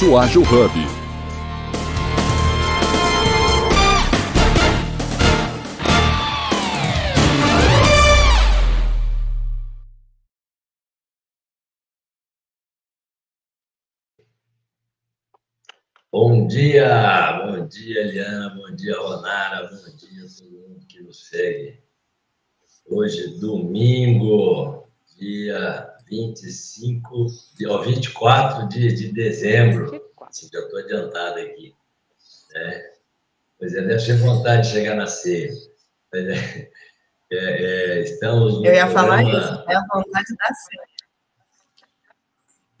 Ágil Hub. Bom dia, bom dia, Eliana, bom dia, Ronara, bom dia a todo mundo que nos segue. Hoje, domingo, dia 25, ó, 24 de, de dezembro. Assim, já estou adiantado aqui. Né? Pois é, deve ter vontade de chegar na ceia. É, é, estamos Eu ia falar isso, é a vontade da ceia.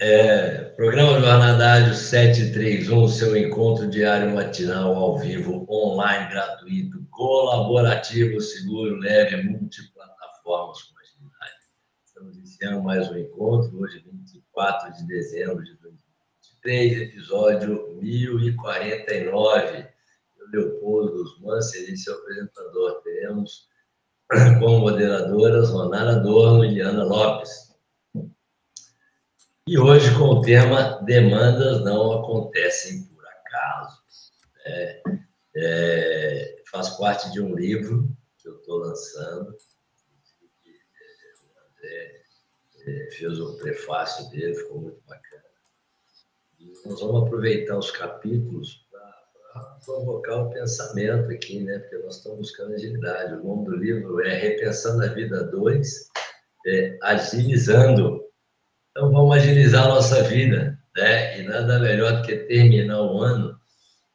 É, programa Jornadário 731, seu encontro diário matinal ao vivo, online, gratuito, colaborativo, seguro, leve, multiplataformas com. Iniciando mais um encontro, hoje, 24 de dezembro de 2023, episódio 1049. Eu, Leopoldo Guzmán, serei seu apresentador. Teremos como moderadoras Ronara Dorno e Liana Lopes. E hoje com o tema Demandas não acontecem por acaso. É, é, faz parte de um livro que eu estou lançando. O André é, fez o prefácio dele, ficou muito bacana. E nós vamos aproveitar os capítulos para provocar o pensamento aqui, né? Porque nós estamos buscando agilidade. O nome do livro é Repensando a Vida 2, é, Agilizando então vamos agilizar a nossa vida, né? E nada melhor do que terminar o ano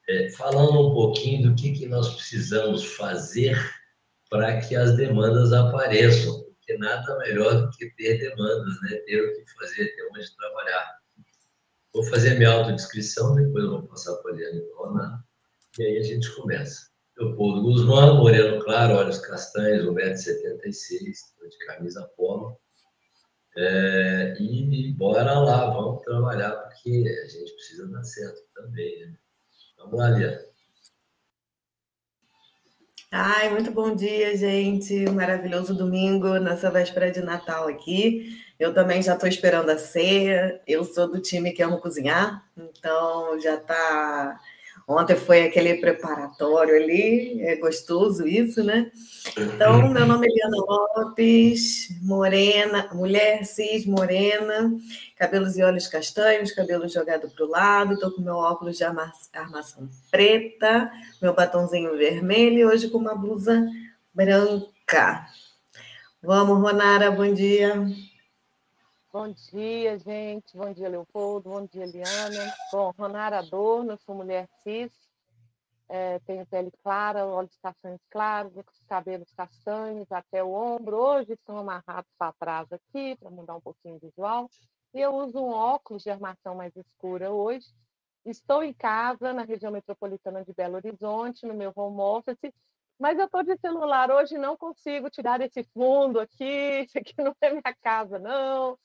é, falando um pouquinho do que, que nós precisamos fazer para que as demandas apareçam, porque nada melhor do que ter demandas, né? Ter o que fazer, ter onde trabalhar. Vou fazer minha autodescrição, depois eu vou passar para a Liane Rona, e aí a gente começa. Leopoldo Guzmán, moreno claro, olhos castanhos, 1,76m, de camisa polo, é, e bora lá, vamos trabalhar, porque a gente precisa dar certo também. Né? Vamos lá, Lia. Ai, muito bom dia, gente. Maravilhoso domingo nessa véspera de Natal aqui. Eu também já estou esperando a ceia. Eu sou do time que amo cozinhar, então já está Ontem foi aquele preparatório ali, é gostoso isso, né? Então, meu nome é Eliana Lopes, morena, mulher cis, morena, cabelos e olhos castanhos, cabelo jogado para o lado, estou com meu óculos de armação preta, meu batonzinho vermelho e hoje com uma blusa branca. Vamos, Ronara, bom dia. Bom dia, gente. Bom dia, Leopoldo. Bom dia, Eliana. Bom, Ronara Adorno, sou mulher cis, é, tenho pele clara, olhos castanhos claros, cabelos castanhos até o ombro. Hoje estão amarrados para trás aqui, para mudar um pouquinho o visual. E eu uso um óculos de armação mais escura hoje. Estou em casa, na região metropolitana de Belo Horizonte, no meu home office, mas eu estou de celular hoje não consigo tirar esse fundo aqui, isso aqui não é minha casa, não.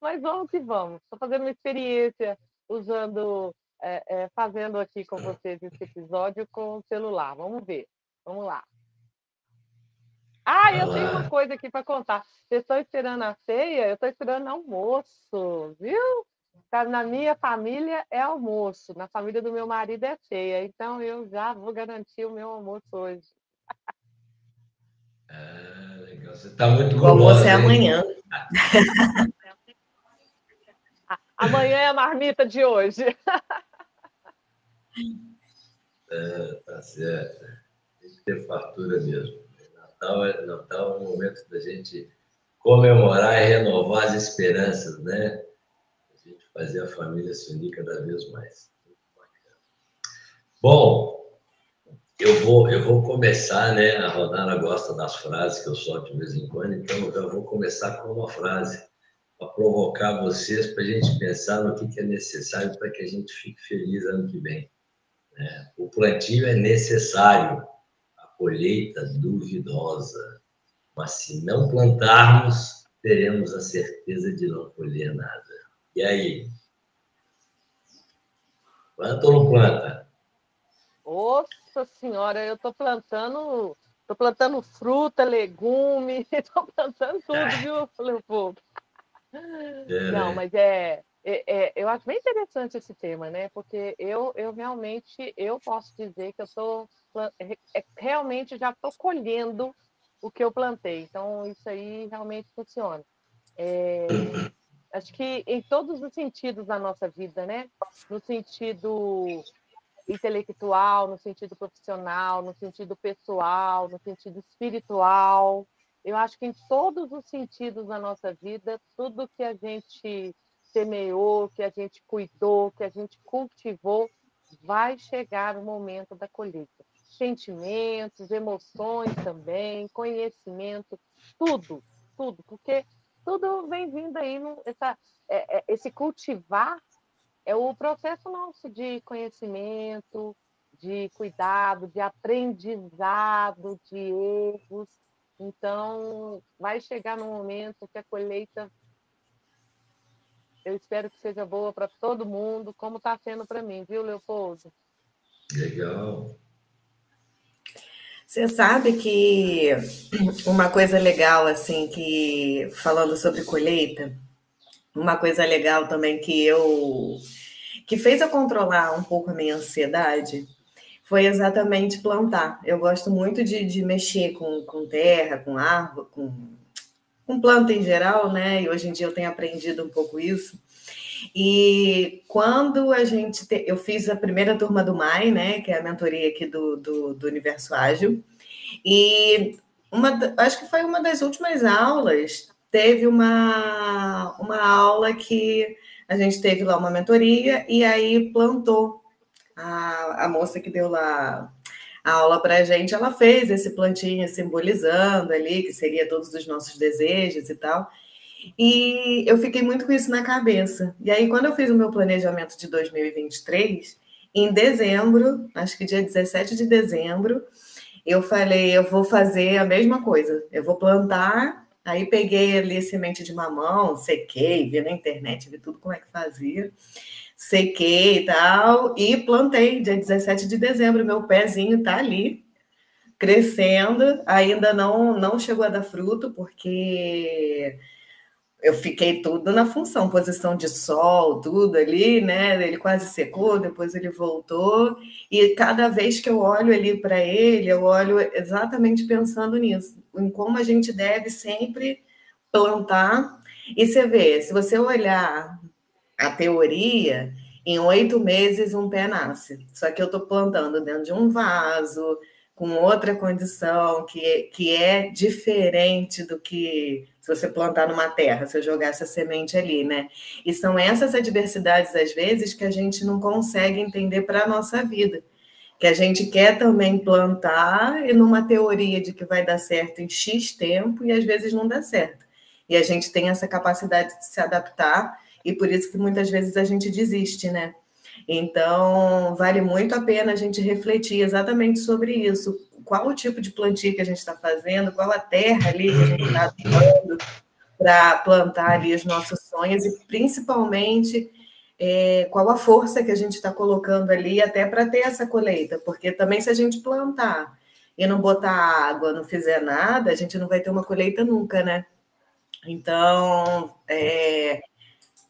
Mas vamos que vamos. Estou fazendo uma experiência usando, é, é, fazendo aqui com vocês esse episódio com o celular. Vamos ver. Vamos lá. Ah, eu tenho uma coisa aqui para contar. Vocês estão esperando a ceia? Eu estou esperando almoço, viu? Na minha família é almoço, na família do meu marido é ceia. Então eu já vou garantir o meu almoço hoje. Ah, legal. Você está muito gulosa. O almoço é amanhã. Amanhã é a marmita de hoje. É, tá certo. Tem que ter fartura mesmo. Natal é, Natal é um momento da gente comemorar e renovar as esperanças, né? A gente fazer a família se unir cada vez mais. Bom, eu vou, eu vou começar, né? A Rodana gosta das frases que eu solto de vez em quando, então eu vou começar com uma frase para provocar vocês, para a gente pensar no que, que é necessário para que a gente fique feliz ano que vem. É, o plantio é necessário, a colheita duvidosa, mas se não plantarmos, teremos a certeza de não colher nada. E aí? Planta ou não planta? Nossa senhora, eu estou plantando, tô plantando fruta, legume, estou plantando tudo, viu, Leopoldo? É, Não, né? mas é, é, é, eu acho bem interessante esse tema, né? Porque eu, eu realmente eu posso dizer que eu estou é, realmente já estou colhendo o que eu plantei. Então isso aí realmente funciona. É, acho que em todos os sentidos da nossa vida, né? No sentido intelectual, no sentido profissional, no sentido pessoal, no sentido espiritual. Eu acho que em todos os sentidos da nossa vida, tudo que a gente semeou, que a gente cuidou, que a gente cultivou, vai chegar o momento da colheita. Sentimentos, emoções também, conhecimento, tudo, tudo, porque tudo vem vindo aí, essa, é, é, esse cultivar é o processo nosso de conhecimento, de cuidado, de aprendizado, de erros. Então, vai chegar no momento que a colheita eu espero que seja boa para todo mundo, como está sendo para mim, viu, Leopoldo? Legal. Você sabe que uma coisa legal, assim, que falando sobre colheita, uma coisa legal também que eu que fez eu controlar um pouco a minha ansiedade foi exatamente plantar. Eu gosto muito de, de mexer com, com terra, com árvore, com com planta em geral, né? E hoje em dia eu tenho aprendido um pouco isso. E quando a gente. Te... Eu fiz a primeira turma do MAI, né? Que é a mentoria aqui do, do, do Universo Ágil. E uma, acho que foi uma das últimas aulas, teve uma, uma aula que a gente teve lá uma mentoria e aí plantou. A, a moça que deu lá a aula para a gente, ela fez esse plantinho simbolizando ali, que seria todos os nossos desejos e tal. E eu fiquei muito com isso na cabeça. E aí, quando eu fiz o meu planejamento de 2023, em dezembro, acho que dia 17 de dezembro, eu falei, eu vou fazer a mesma coisa. Eu vou plantar. Aí peguei ali semente de mamão, sequei, vi na internet, vi tudo como é que fazia sequei e tal, e plantei dia 17 de dezembro. Meu pezinho tá ali, crescendo, ainda não, não chegou a dar fruto, porque eu fiquei tudo na função, posição de sol, tudo ali, né? Ele quase secou, depois ele voltou, e cada vez que eu olho ali para ele, eu olho exatamente pensando nisso, em como a gente deve sempre plantar. E você vê, se você olhar a teoria, em oito meses um pé nasce. Só que eu estou plantando dentro de um vaso, com outra condição, que, que é diferente do que se você plantar numa terra, se eu jogar essa semente ali, né? E são essas adversidades, às vezes, que a gente não consegue entender para a nossa vida. Que a gente quer também plantar e numa teoria de que vai dar certo em X tempo e às vezes não dá certo. E a gente tem essa capacidade de se adaptar e por isso que muitas vezes a gente desiste, né? Então, vale muito a pena a gente refletir exatamente sobre isso. Qual o tipo de plantio que a gente está fazendo, qual a terra ali que a gente está usando para plantar ali os nossos sonhos e, principalmente, é, qual a força que a gente está colocando ali até para ter essa colheita. Porque também, se a gente plantar e não botar água, não fizer nada, a gente não vai ter uma colheita nunca, né? Então, é,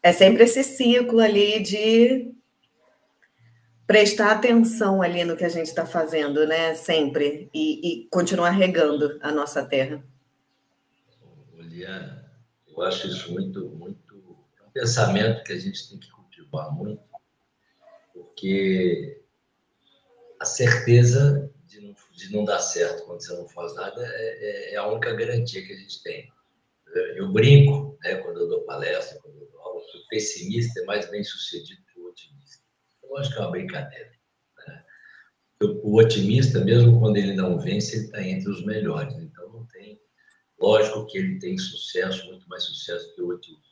é sempre esse ciclo ali de prestar atenção ali no que a gente está fazendo, né? Sempre. E, e, continuar regando a nossa terra. Liana, eu acho isso muito, muito. É um pensamento que a gente tem que cultivar muito, porque a certeza de não, de não dar certo quando você não faz nada é, é, é a única garantia que a gente tem. Eu brinco, né, quando eu dou palestra, quando eu o pessimista é mais bem sucedido que o otimista. Eu acho que é uma brincadeira. Né? O otimista, mesmo quando ele não vence, ele está entre os melhores. Então, não tem. Lógico que ele tem sucesso, muito mais sucesso que o otimista.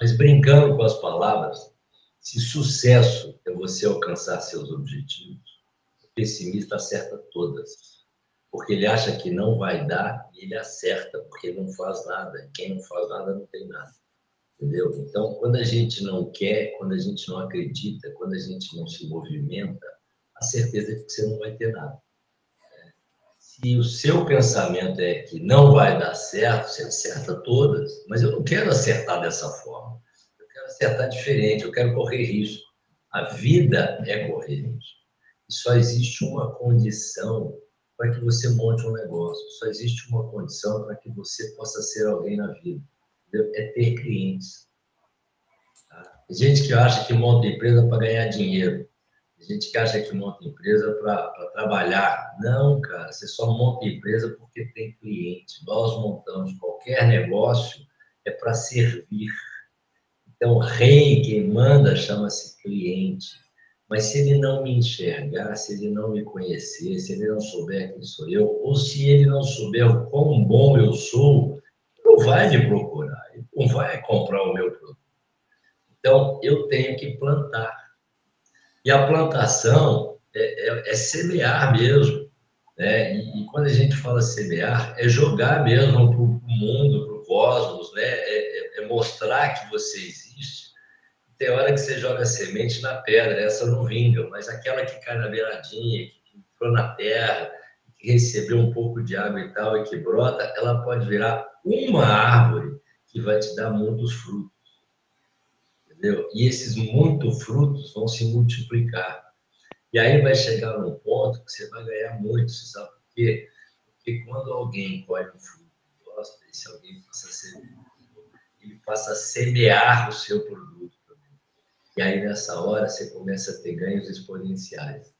Mas brincando com as palavras, se sucesso é você alcançar seus objetivos, o pessimista acerta todas porque ele acha que não vai dar e ele acerta, porque não faz nada. Quem não faz nada não tem nada. Entendeu? Então, quando a gente não quer, quando a gente não acredita, quando a gente não se movimenta, a certeza é que você não vai ter nada. Se o seu pensamento é que não vai dar certo, você acerta todas. Mas eu não quero acertar dessa forma. Eu quero acertar diferente, eu quero correr risco. A vida é correr risco. E só existe uma condição para que você monte um negócio. Só existe uma condição para que você possa ser alguém na vida. Entendeu? É ter clientes. Tá? Tem gente que acha que monta empresa para ganhar dinheiro. Tem gente que acha que monta empresa para trabalhar. Não, cara, você só monta empresa porque tem cliente. Nós montamos qualquer negócio é para servir. Então, rei, quem manda, chama-se cliente. Mas se ele não me enxergar, se ele não me conhecer, se ele não souber quem sou eu, ou se ele não souber o quão bom eu sou, não vai me procurar, não vai comprar o meu produto. Então, eu tenho que plantar. E a plantação é, é, é semear mesmo. Né? E, e, quando a gente fala semear, é jogar mesmo para o mundo, para o cosmos, né? É, é, é, mostrar que você existe. Tem hora que você joga semente na pedra, essa não vinga, mas aquela que cai na beiradinha, que entrou na terra, que recebeu um pouco de água e tal, e que brota, ela pode virar uma árvore que vai te dar muitos frutos. Entendeu? E esses muitos frutos vão se multiplicar. E aí vai chegar num ponto que você vai ganhar muito, você sabe por quê? Porque quando alguém colhe um fruto e gosta, esse alguém passa a ser ele passa a semear o seu produto. E aí nessa hora você começa a ter ganhos exponenciais.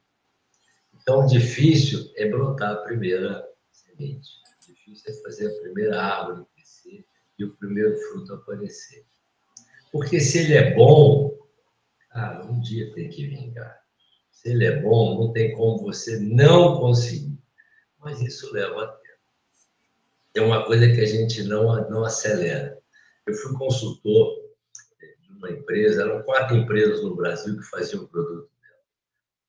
Então, difícil é brotar a primeira semente. Difícil é fazer a primeira árvore crescer e o primeiro fruto aparecer. Porque se ele é bom, cara, um dia tem que vingar. Se ele é bom, não tem como você não conseguir. Mas isso leva tempo. É uma coisa que a gente não, não acelera. Eu fui consultor de uma empresa, eram quatro empresas no Brasil que faziam produto.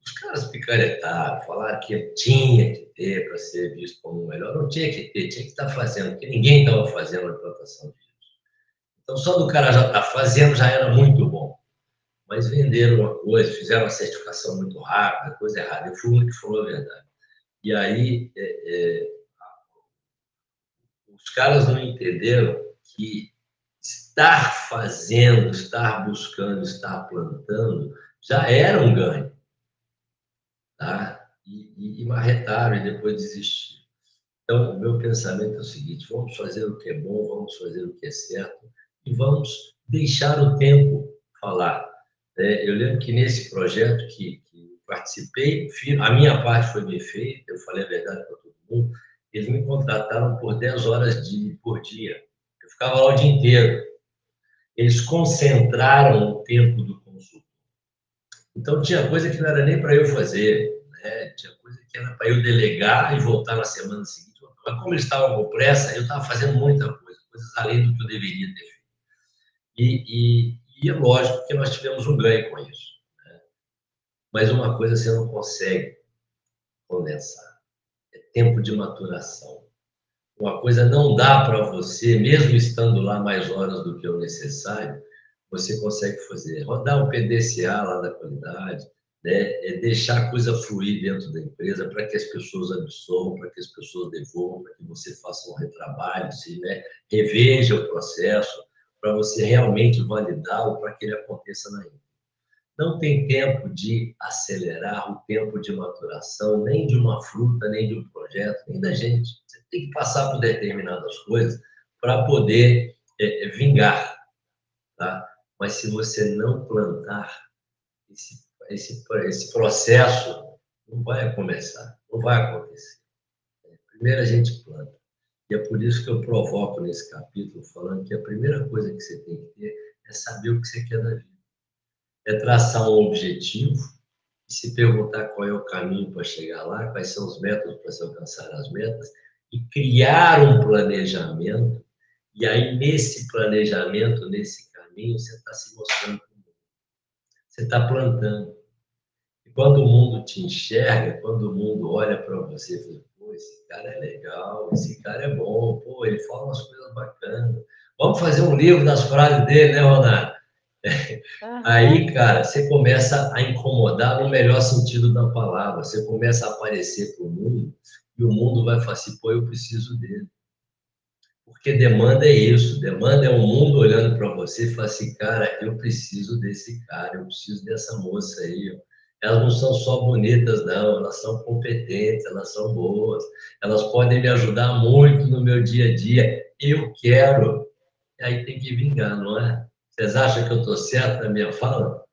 Os caras picaretaram, falaram que tinha que ter para ser visto como melhor. Não tinha que ter, tinha que estar fazendo, porque ninguém estava fazendo a implantação disso. Então, só do cara já estar tá fazendo já era muito bom. Mas venderam uma coisa, fizeram uma certificação muito rápida, coisa errada. Eu fui o único que falou a verdade. E aí, é, é, os caras não entenderam que estar fazendo, estar buscando, estar plantando, já era um ganho. Tá? E, e, e marretaram e depois desistiram. Então, o meu pensamento é o seguinte: vamos fazer o que é bom, vamos fazer o que é certo, e vamos deixar o tempo falar. É, eu lembro que nesse projeto que, que participei, a minha parte foi bem feita, eu falei a verdade para todo mundo, eles me contrataram por 10 horas de, por dia. Eu ficava lá o dia inteiro. Eles concentraram o tempo do. Então, tinha coisa que não era nem para eu fazer, né? tinha coisa que era para eu delegar e voltar na semana seguinte. Mas, como eles estavam com pressa, eu estava fazendo muita coisa, coisas além do que eu deveria ter feito. E, e, e é lógico que nós tivemos um ganho com isso. Né? Mas uma coisa você não consegue condensar: é tempo de maturação. Uma coisa não dá para você, mesmo estando lá mais horas do que o necessário, você consegue fazer. Rodar um PDCA lá da qualidade, né? é deixar a coisa fluir dentro da empresa para que as pessoas absorvam, para que as pessoas devolvam, para que você faça um retrabalho, se, né? reveja o processo, para você realmente validá-lo para que ele aconteça na íntegra. Não tem tempo de acelerar o tempo de maturação, nem de uma fruta, nem de um projeto, nem da gente. Você tem que passar por determinadas coisas para poder é, é, vingar. Mas se você não plantar, esse, esse, esse processo não vai começar, não vai acontecer. Primeiro a gente planta. E é por isso que eu provoco nesse capítulo, falando que a primeira coisa que você tem que ter é saber o que você quer da vida. É traçar um objetivo e se perguntar qual é o caminho para chegar lá, quais são os métodos para se alcançar as metas, e criar um planejamento. E aí, nesse planejamento, nesse caminho, você está se mostrando para o mundo. Você está plantando. E quando o mundo te enxerga, quando o mundo olha para você, esse cara é legal, esse cara é bom, pô, ele fala umas coisas bacanas. Vamos fazer um livro das frases dele, né, Ronaldo? Uhum. Aí, cara, você começa a incomodar no melhor sentido da palavra. Você começa a aparecer para o mundo e o mundo vai falar assim: pô, eu preciso dele. Porque demanda é isso, demanda é o um mundo olhando para você e falando assim, cara, eu preciso desse cara, eu preciso dessa moça aí. Elas não são só bonitas, não, elas são competentes, elas são boas, elas podem me ajudar muito no meu dia a dia. Eu quero. E aí tem que vingar, não é? Vocês acham que eu estou certo na minha fala?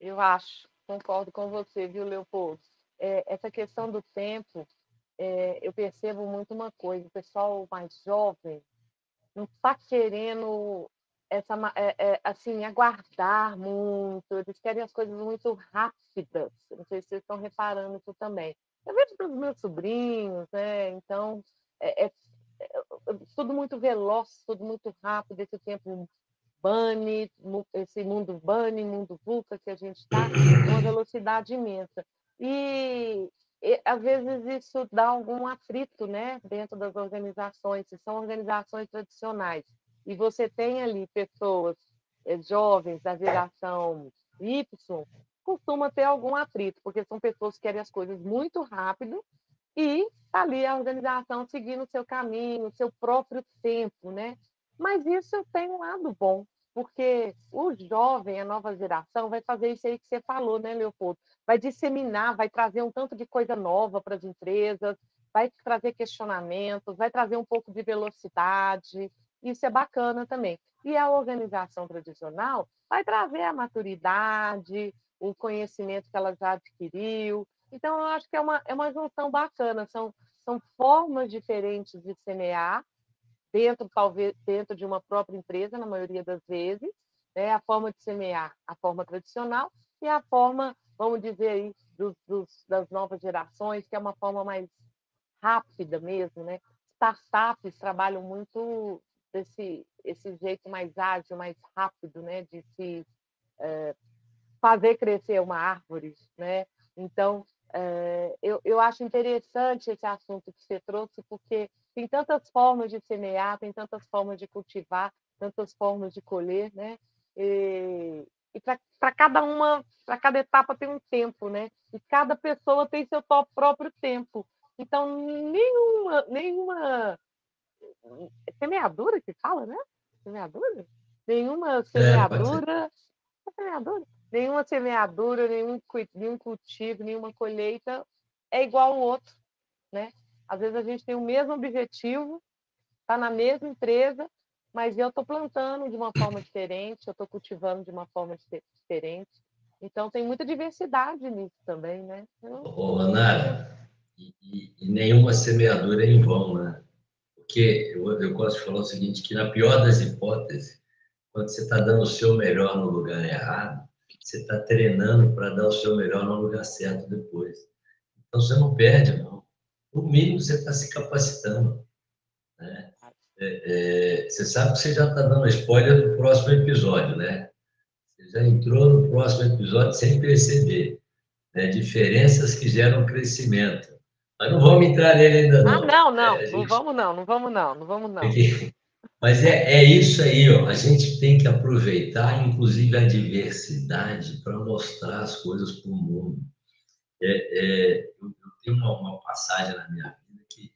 Eu acho, concordo com você, viu, Leopoldo? É, essa questão do tempo é, eu percebo muito uma coisa: o pessoal mais jovem não está querendo essa, é, é, assim, aguardar muito, eles querem as coisas muito rápidas. Não sei se vocês estão reparando isso também. Eu vejo para os meus sobrinhos, né? Então, é, é, é, tudo muito veloz, tudo muito rápido, esse tempo bunny, esse mundo bunny, mundo VUCA que a gente está, uma velocidade imensa. E e, às vezes isso dá algum atrito né, dentro das organizações, se são organizações tradicionais, e você tem ali pessoas é, jovens da geração Y, costuma ter algum atrito, porque são pessoas que querem as coisas muito rápido e está ali a organização seguindo o seu caminho, o seu próprio tempo, né? Mas isso tem um lado bom, porque o jovem, a nova geração, vai fazer isso aí que você falou, né, Leopoldo? Vai disseminar, vai trazer um tanto de coisa nova para as empresas, vai trazer questionamentos, vai trazer um pouco de velocidade. Isso é bacana também. E a organização tradicional vai trazer a maturidade, o conhecimento que ela já adquiriu. Então, eu acho que é uma, é uma junção bacana. São, são formas diferentes de semear, dentro talvez dentro de uma própria empresa na maioria das vezes né a forma de semear a forma tradicional e a forma vamos dizer aí dos, dos, das novas gerações que é uma forma mais rápida mesmo né? Startups trabalham muito desse esse jeito mais ágil mais rápido né de se é, fazer crescer uma árvore né? Então é, eu, eu acho interessante esse assunto que você trouxe porque tem tantas formas de semear, tem tantas formas de cultivar, tantas formas de colher, né? E, e para cada uma, para cada etapa tem um tempo, né? E cada pessoa tem seu próprio tempo. Então, nenhuma, nenhuma semeadura que fala, né? Semeadura? Nenhuma semeadura, é, semeadura, nenhuma semeadura, nenhum, nenhum cultivo, nenhuma colheita é igual ao outro, né? Às vezes a gente tem o mesmo objetivo, está na mesma empresa, mas eu estou plantando de uma forma diferente, eu estou cultivando de uma forma diferente. Então tem muita diversidade nisso também, né? Ô, e, e, nenhuma semeadura é em vão, né? Porque eu, eu gosto de falar o seguinte, que na pior das hipóteses, quando você está dando o seu melhor no lugar errado, você está treinando para dar o seu melhor no lugar certo depois. Então você não perde, no mínimo você está se capacitando. Né? É, é, você sabe que você já está dando spoiler do próximo episódio, né? Você já entrou no próximo episódio sem perceber. Né? Diferenças que geram crescimento. Mas não vamos entrar nele ainda não. Ah, não, não. É, gente... Não vamos não, não vamos não, não vamos não. Mas é, é isso aí, ó. a gente tem que aproveitar, inclusive, a diversidade para mostrar as coisas para o mundo. É, é, eu, uma, uma passagem na minha vida que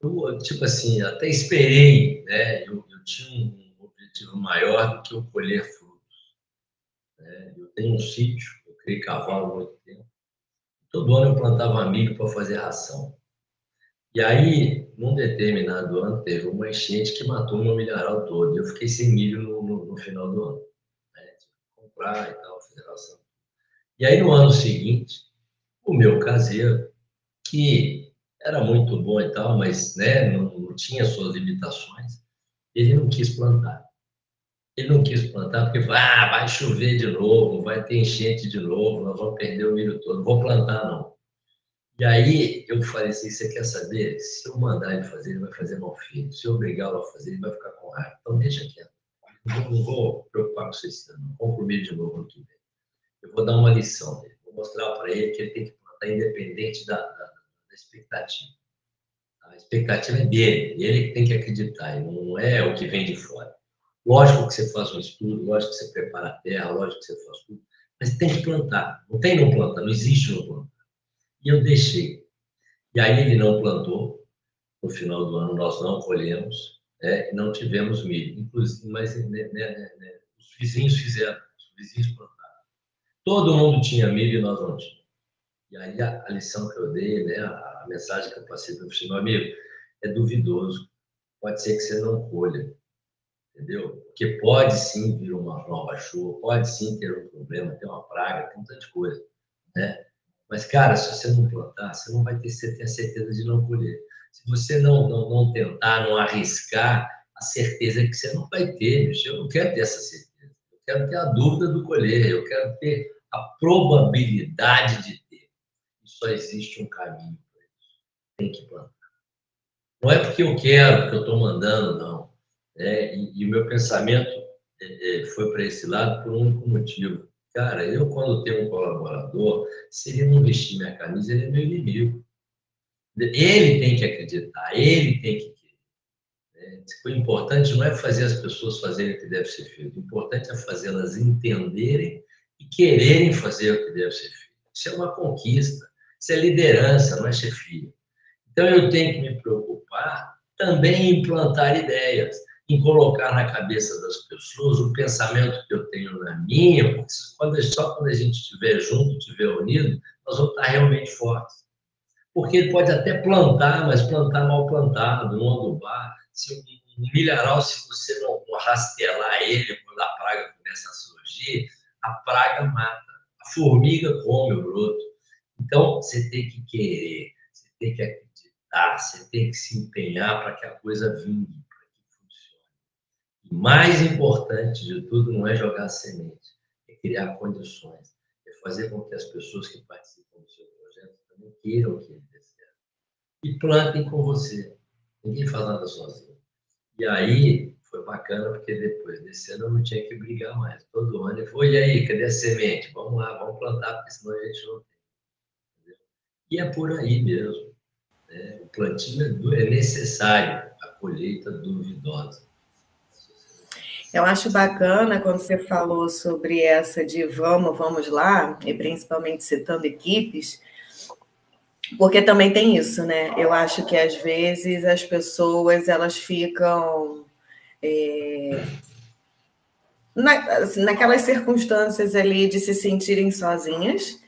eu, tipo assim, até esperei, né? Eu, eu, tinha um objetivo maior do que eu colher frutos. Né? Eu tenho um sítio, eu criei cavalo há muito tempo. Todo ano eu plantava milho para fazer ração. E aí, num determinado ano, teve uma enchente que matou meu milharal todo. Eu fiquei sem milho no, no, no final do ano. Né? Comprar e tal, fazer ração. E aí, no ano seguinte, o meu caseiro, que era muito bom e tal, mas né, não, tinha suas limitações, ele não quis plantar. Ele não quis plantar porque ah, vai chover de novo, vai ter enchente de novo, nós vamos perder o milho todo, não vou plantar não. E aí eu falei assim, você quer saber? Se eu mandar ele fazer, ele vai fazer mal feito. Se eu obrigá-lo a fazer, ele vai ficar com raiva. Então deixa quieto. Vou, não vou preocupar com isso, não. Vou comer de novo no que vem. Eu vou dar uma lição dele. Vou mostrar para ele que ele tem que está independente da, da, da, expectativa. A expectativa é dele, ele tem que acreditar, não é o que vem de fora. Lógico que você faz um estudo, lógico que você prepara a terra, lógico que você faz tudo, mas tem que plantar. Não tem não plantar, não existe não plantar. E eu deixei. E aí ele não plantou, no final do ano nós não colhemos, né, e não tivemos milho. Inclusive, mas né, né, né, os vizinhos fizeram, os vizinhos plantaram. Todo mundo tinha milho e nós não tínhamos. E aí a, a lição que eu dei, né, a, a mensagem que eu passei para o meu amigo, é duvidoso. Pode ser que você não colha, entendeu? Porque pode sim vir uma nova chuva, pode sim ter um problema, ter uma praga, tem tanta coisa, né? Mas, cara, se você não plantar, você não vai ter, certeza de não colher. Se você não, não, não tentar, não arriscar, a certeza é que você não vai ter. Eu não quero ter essa certeza. Eu quero ter a dúvida do colher, eu quero ter a probabilidade de só existe um caminho para isso. Tem que plantar. Não é porque eu quero, porque eu estou mandando, não. É, e, e, o meu pensamento é, é foi para esse lado por um único motivo. Cara, eu, quando tenho um colaborador, se ele não vestir minha camisa, ele é meu inimigo. Ele tem que acreditar, ele tem que querer. O importante não é fazer as pessoas fazerem o que deve ser feito, o importante é fazê-las entenderem e quererem fazer o que deve ser feito. Isso é uma conquista, isso é liderança, não é chefia. Então eu tenho que me preocupar também em plantar ideias, em colocar na cabeça das pessoas o pensamento que eu tenho na minha, porque quando, só quando a gente estiver junto, estiver unido, nós vamos estar realmente fortes porque ele pode até plantar, mas plantar mal plantado, não adubar. Se um milharal, se você não, rastelar ele quando a praga começa a surgir, a praga mata. A formiga come o broto. Então, você tem que querer, você tem que acreditar, você tem que se empenhar para que a coisa vingue, para que funcione. E mais importante de tudo não é jogar semente, é criar condições, é fazer com que as pessoas que participam do seu projeto também queiram que ele e plantem com você. Ninguém faz nada sozinho. E aí foi bacana, porque depois desse ano eu não tinha que brigar mais. Todo ano ele falou: e aí, cadê a semente? Vamos lá, vamos plantar, porque senão a gente não tem. E é por aí mesmo. Né? O plantio é, é necessário, a colheita duvidosa. Eu acho bacana quando você falou sobre essa de vamos, vamos lá, e principalmente citando equipes, porque também tem isso, né? Eu acho que às vezes as pessoas elas ficam é, na, assim, naquelas circunstâncias ali de se sentirem sozinhas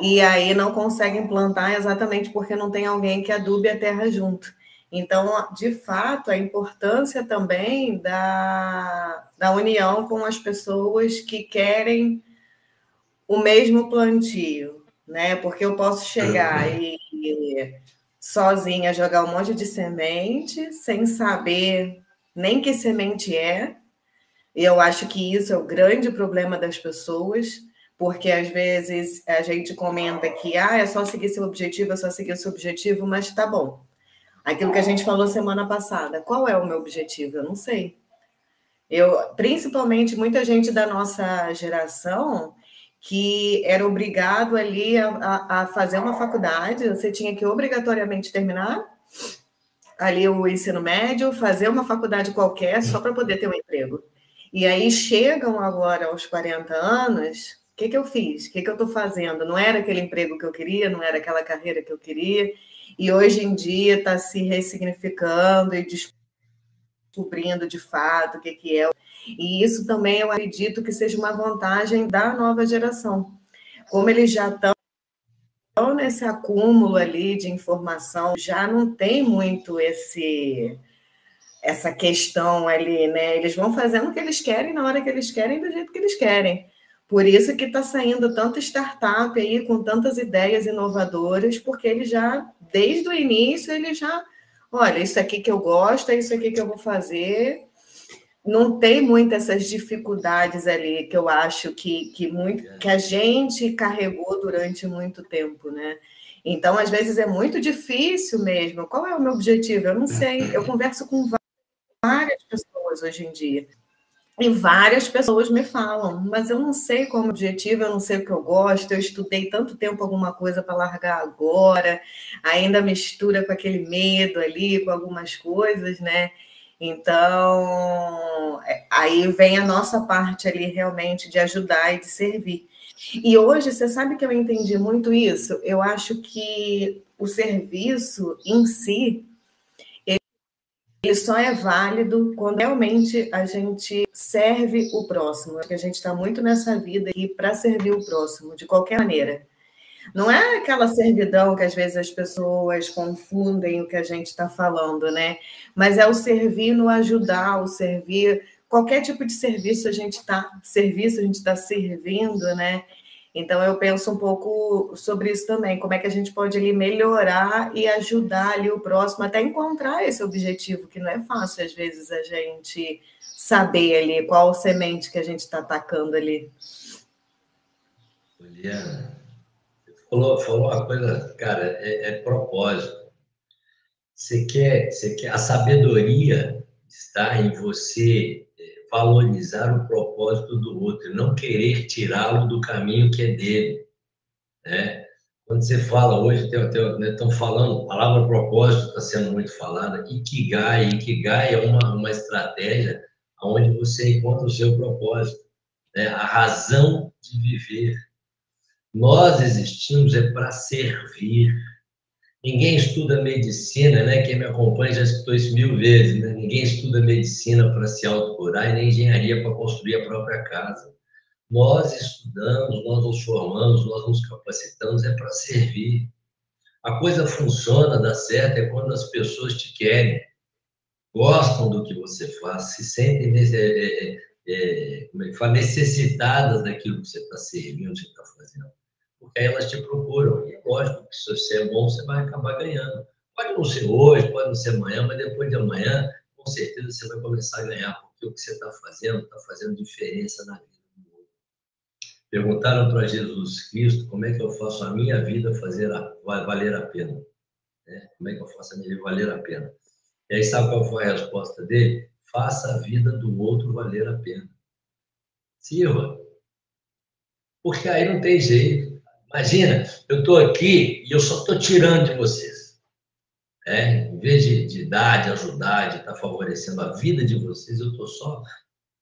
e aí não conseguem plantar exatamente porque não tem alguém que adube a terra junto. Então, de fato, a importância também da, da união com as pessoas que querem o mesmo plantio, né? Porque eu posso chegar uhum. e sozinha jogar um monte de semente sem saber nem que semente é. E eu acho que isso é o grande problema das pessoas, porque às vezes a gente comenta que ah, é só seguir seu objetivo, é só seguir seu objetivo, mas tá bom. Aquilo que a gente falou semana passada, qual é o meu objetivo? Eu não sei. Eu, principalmente muita gente da nossa geração que era obrigado ali a, a, a, fazer uma faculdade, você tinha que obrigatoriamente terminar ali o ensino médio, fazer uma faculdade qualquer só para poder ter um emprego. E aí chegam agora aos 40 anos, que, que eu fiz? O que, que eu estou fazendo? Não era aquele emprego que eu queria, não era aquela carreira que eu queria, e hoje em dia está se ressignificando e descobrindo de fato o que, que é e isso também eu acredito que seja uma vantagem da nova geração. Como eles já estão nesse acúmulo ali de informação, já não tem muito esse essa questão ali, né? Eles vão fazendo o que eles querem na hora que eles querem, do jeito que eles querem. Por isso que está saindo tanta startup aí com tantas ideias inovadoras, porque ele já, desde o início, ele já, olha, isso aqui que eu gosto, é isso aqui que eu vou fazer, não tem muitas essas dificuldades ali que eu acho que, que, muito, que a gente carregou durante muito tempo, né? Então, às vezes, é muito difícil mesmo. Qual é o meu objetivo? Eu não sei. Eu converso com várias pessoas hoje em dia. E várias pessoas me falam, mas eu não sei qual é o objetivo, eu não sei o que eu gosto, eu estudei tanto tempo alguma coisa para largar agora, ainda mistura com aquele medo ali, com algumas coisas, né? Então, é, aí vem a nossa parte ali realmente de ajudar e de servir. E hoje, você sabe que eu entendi muito isso? Eu acho que o serviço em si, ele só é válido quando realmente a gente serve o próximo. Acho que a gente está muito nessa vida aqui para servir o próximo, de qualquer maneira. Não é aquela servidão que às vezes as pessoas confundem o que a gente está falando, né? Mas é o servir no ajudar, o servir. Qualquer tipo de serviço a gente está serviço, a gente está servindo, né? Então eu penso um pouco sobre isso também, como é que a gente pode ali melhorar e ajudar ali o próximo até encontrar esse objetivo, que não é fácil às vezes a gente saber ali qual semente que a gente está atacando ali. Juliana, falou, falou uma coisa, cara, é, é propósito. Você quer, você quer, a sabedoria está em você valorizar o propósito do outro, não querer tirá-lo do caminho que é dele. Né? Quando você fala hoje, estão né, falando, a palavra propósito está sendo muito falada, Ikigai, Ikigai é uma, uma estratégia onde você encontra o seu propósito, né? a razão de viver. Nós existimos é para servir. Ninguém estuda medicina, né? Quem me acompanha já escutou isso mil vezes, né? Ninguém estuda medicina para se autocurar e nem engenharia para construir a própria casa. Nós estudamos, nós nos formamos, nós nos capacitamos é para servir. A coisa funciona, dá certo, é quando as pessoas te querem, gostam do que você faz, se sentem é, é, é, necessitadas daquilo que você está servindo, que você está fazendo porque aí elas te procuram. E é lógico que se você é bom, você vai acabar ganhando. Pode não ser hoje, pode não ser amanhã, mas depois de amanhã, com certeza você vai começar a ganhar, porque o que você está fazendo está fazendo diferença na vida do outro. Perguntaram para Jesus Cristo como é que eu faço a minha vida fazer a, valer a pena. Né? Como é que eu faço a minha vida valer a pena? E aí, sabe qual foi a resposta dele? Faça a vida do outro valer a pena. Sirva. Porque aí não tem jeito. Imagina, eu estou aqui e eu só estou tirando de vocês. É, em vez de, de dar, de ajudar, de estar tá favorecendo a vida de vocês, eu estou só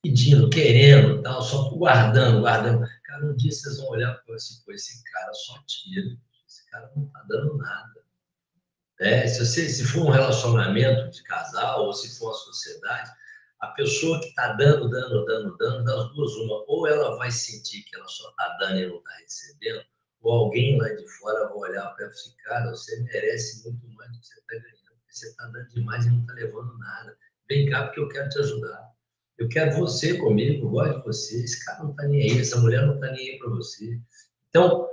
pedindo, querendo, tal, só guardando, guardando. Cara, um dia vocês vão olhar para esse, esse cara só tira, esse cara não está dando nada. É, se, você, se for um relacionamento de casal ou se for uma sociedade, a pessoa que está dando, dando, dando, dando, das duas, uma, ou ela vai sentir que ela só está dando e não está recebendo, ou alguém lá de fora vai olhar para esse cara, você merece muito mais do que você está ganhando, porque você está dando demais e não está levando nada. Vem cá porque eu quero te ajudar. Eu quero você comigo, eu gosto de você. Esse cara não está nem aí, essa mulher não está nem aí para você. Então,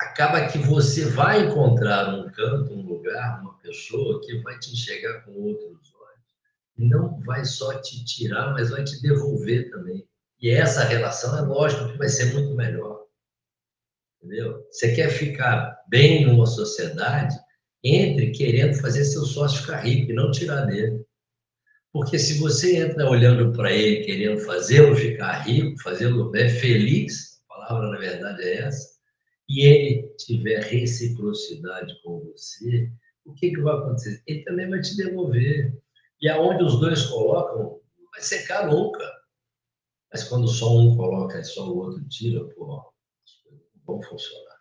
acaba que você vai encontrar um canto, um lugar, uma pessoa que vai te enxergar com outros olhos. Não vai só te tirar, mas vai te devolver também. E essa relação é lógico que vai ser muito melhor. Entendeu? Você quer ficar bem numa sociedade, entre querendo fazer seu sócio ficar rico e não tirar dele. Porque se você entra olhando para ele, querendo fazê-lo ficar rico, fazê-lo né, feliz, a palavra na verdade é essa, e ele tiver reciprocidade com você, o que, que vai acontecer? Ele também vai te devolver. E aonde os dois colocam, vai secar nunca. Mas quando só um coloca e só o outro tira, pô, vão funcionar.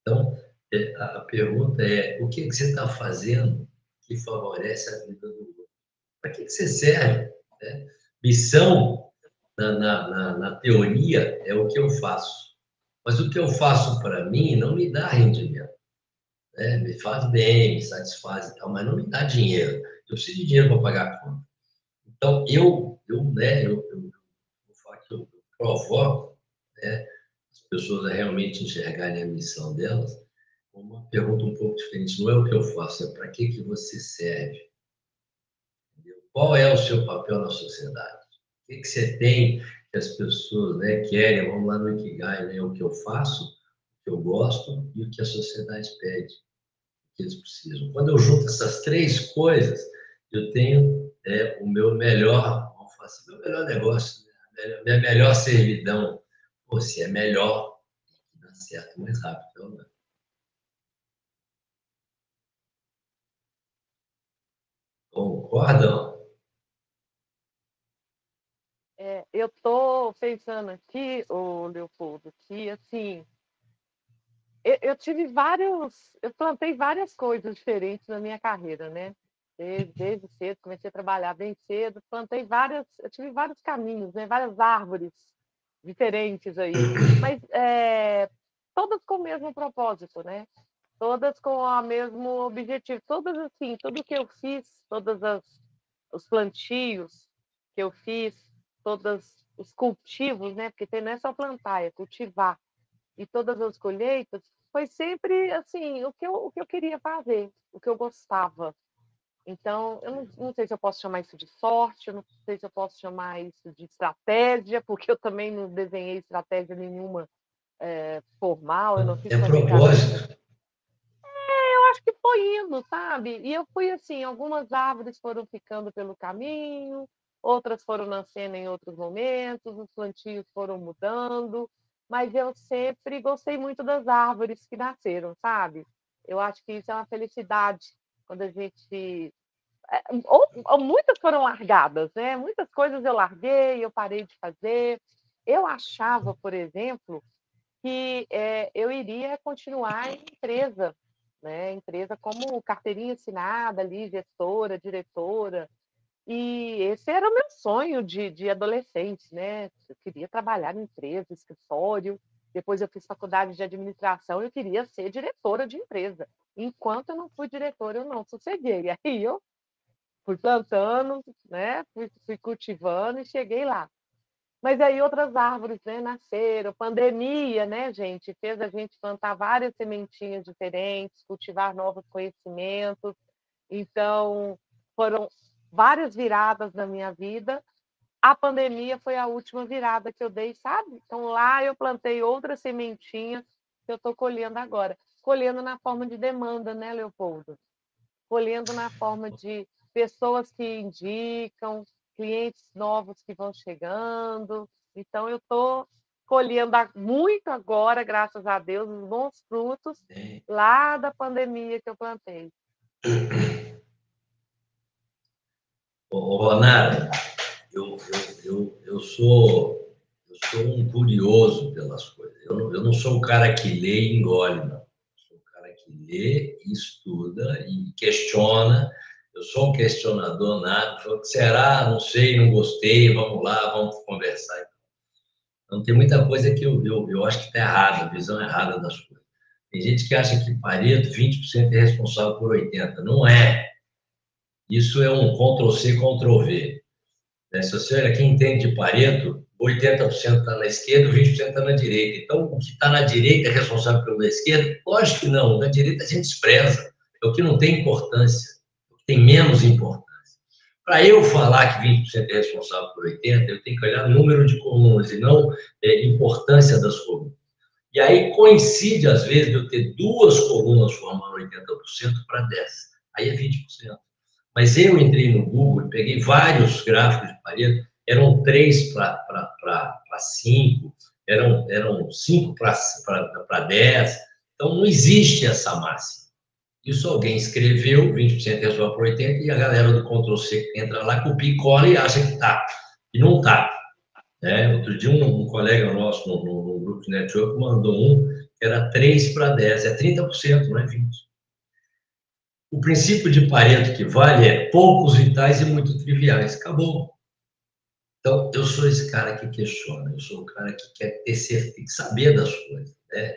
Então, é, a pergunta é: o que, você está fazendo que favorece a vida do outro? Para que, você serve? Né? Missão, na, na, na, na teoria, é o que eu faço. Mas o que eu faço para mim não me dá rendimento. Né? Me faz bem, me satisfaz e tal, mas não me dá dinheiro. Eu preciso de dinheiro para pagar a conta. Então, eu, eu, né, eu, eu, eu, eu provoco né, pessoas a realmente enxergarem a missão delas, uma pergunta um pouco diferente. Não é o que eu faço, é para que, que você serve. Entendeu? Qual é o seu papel na sociedade? O que, que você tem que as pessoas né, querem? Vamos lá no Ikigai, né? o que eu faço, o que eu gosto e o que a sociedade pede, o que eles precisam. Quando eu junto essas três coisas, eu tenho é, o meu melhor, vamos falar assim, meu melhor negócio, né? minha melhor servidão Se é melhor, dá certo mais rápido, pelo menos. Concordam? É, eu estou pensando aqui, o Leopoldo, que assim, eu, tive vários, eu plantei várias coisas diferentes na minha carreira, né? Desde, desde cedo, comecei a trabalhar bem cedo, plantei várias, eu tive vários caminhos, né? várias árvores diferentes aí, mas é, todas com o mesmo propósito, né? Todas com o mesmo objetivo, todas assim, tudo que eu fiz, todas as os plantios que eu fiz, todos os cultivos, né? Porque tem, não é só plantar, é cultivar. E todas as colheitas foi sempre assim o que eu, o que eu queria fazer, o que eu gostava. Então, eu não, não sei se eu posso chamar isso de sorte, eu não sei se eu posso chamar isso de estratégia, porque eu também não desenhei estratégia nenhuma é, formal, eu não fiz é propósito. É, eu acho que foi indo, sabe? E eu fui assim, algumas árvores foram ficando pelo caminho, outras foram nascendo em outros momentos, os plantios foram mudando, mas eu sempre gostei muito das árvores que nasceram, sabe? Eu acho que isso é uma felicidade quando a gente ou, ou, muitas foram largadas, né? Muitas coisas eu larguei, eu parei de fazer. Eu achava, por exemplo, que é, eu iria continuar em empresa, né? Empresa como carteirinha assinada ali, gestora, diretora. E esse era o meu sonho de, de adolescente, né? Eu queria trabalhar em empresa, escritório. Depois eu fiz faculdade de administração, eu queria ser diretora de empresa. Enquanto eu não fui diretora, eu não sosseguei. Aí eu fui plantando, né? Fui, fui cultivando e cheguei lá. Mas aí outras árvores né, nasceram, pandemia, né, gente, fez a gente plantar várias sementinhas diferentes, cultivar novos conhecimentos. Então, foram várias viradas na minha vida. A pandemia foi a última virada que eu dei, sabe? Então, lá eu plantei outras sementinhas que eu estou colhendo agora. Colhendo na forma de demanda, né, Leopoldo? Colhendo na forma de pessoas que indicam, clientes novos que vão chegando. Então, eu estou colhendo muito agora, graças a Deus, os bons frutos lá da pandemia que eu plantei. Ô, Ronara, eu, eu, eu, eu, sou, eu sou um curioso pelas coisas. Eu não, eu não sou o cara que lê e engole, não. sou o cara que lê, estuda e questiona eu sou um questionador nato. Será? Não sei, não gostei, vamos lá, vamos conversar. Então, tem muita coisa que eu, eu, eu acho que está errada, a visão errada das coisas. Tem gente que acha que Pareto, 20% é responsável por 80%. Não é. Isso é um Ctrl-C, Ctrl-V. Né? Se você olha quem entende de Pareto, 80% está na esquerda, 20% está na direita. Então, o que está na direita é responsável pelo da esquerda? Lógico que não. Na direita a gente despreza. É o que não tem importância tem menos importância. Para eu falar que 20% é responsável por 80%, eu tenho que olhar o número de colunas e não é, importância das colunas. E aí coincide, às vezes, de eu ter duas colunas formando 80% para 10%. Aí é 20%. Mas eu entrei no Google e peguei vários gráficos de parede, eram 3 para 5, eram, eram 5 para 10. Então, não existe essa máxima. Isso alguém escreveu, 20% resolve por 80%, e a galera do Ctrl-C entra lá, copia e cola e acha que está. E não está. É, outro dia, um, um colega nosso no, no, no, grupo de network mandou um que era 3 para 10, é 30%, não é 20%. O princípio de Pareto que vale é poucos vitais e muito triviais. Acabou. Então, eu sou esse cara que questiona, eu sou o cara que quer ter certeza, saber das coisas. Né?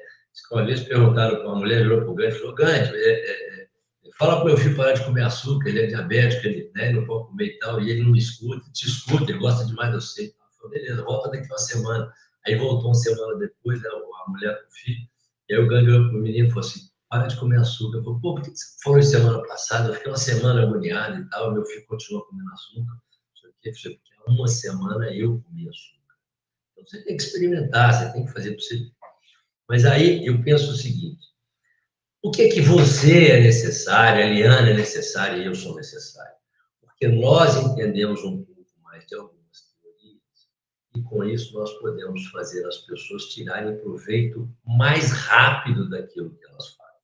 Uma vez perguntaram para uma mulher, virou para o Gandhi falou: Gandhi, é, é, é, fala para o meu filho parar de comer açúcar, ele é diabético, ele, né, não pode comer e tal, e ele não me escuta, te escuta, ele gosta demais de você. Eu falei, beleza, volta daqui uma semana. Aí voltou uma semana depois, né, a mulher com o filho, e aí o Gandhi olhou para o menino e falou assim: para de comer açúcar. Eu falei, pô, por que você falou semana passada? Eu fiquei uma semana agoniado e tal, meu filho continua comendo açúcar. Porque há uma semana eu comi açúcar. Então você tem que experimentar, você tem que fazer para você mas aí eu penso o seguinte: o que é que você é necessário, a Eliana é necessária e eu sou necessário? Porque nós entendemos um pouco mais de algumas teorias e com isso nós podemos fazer as pessoas tirarem proveito mais rápido daquilo que elas fazem.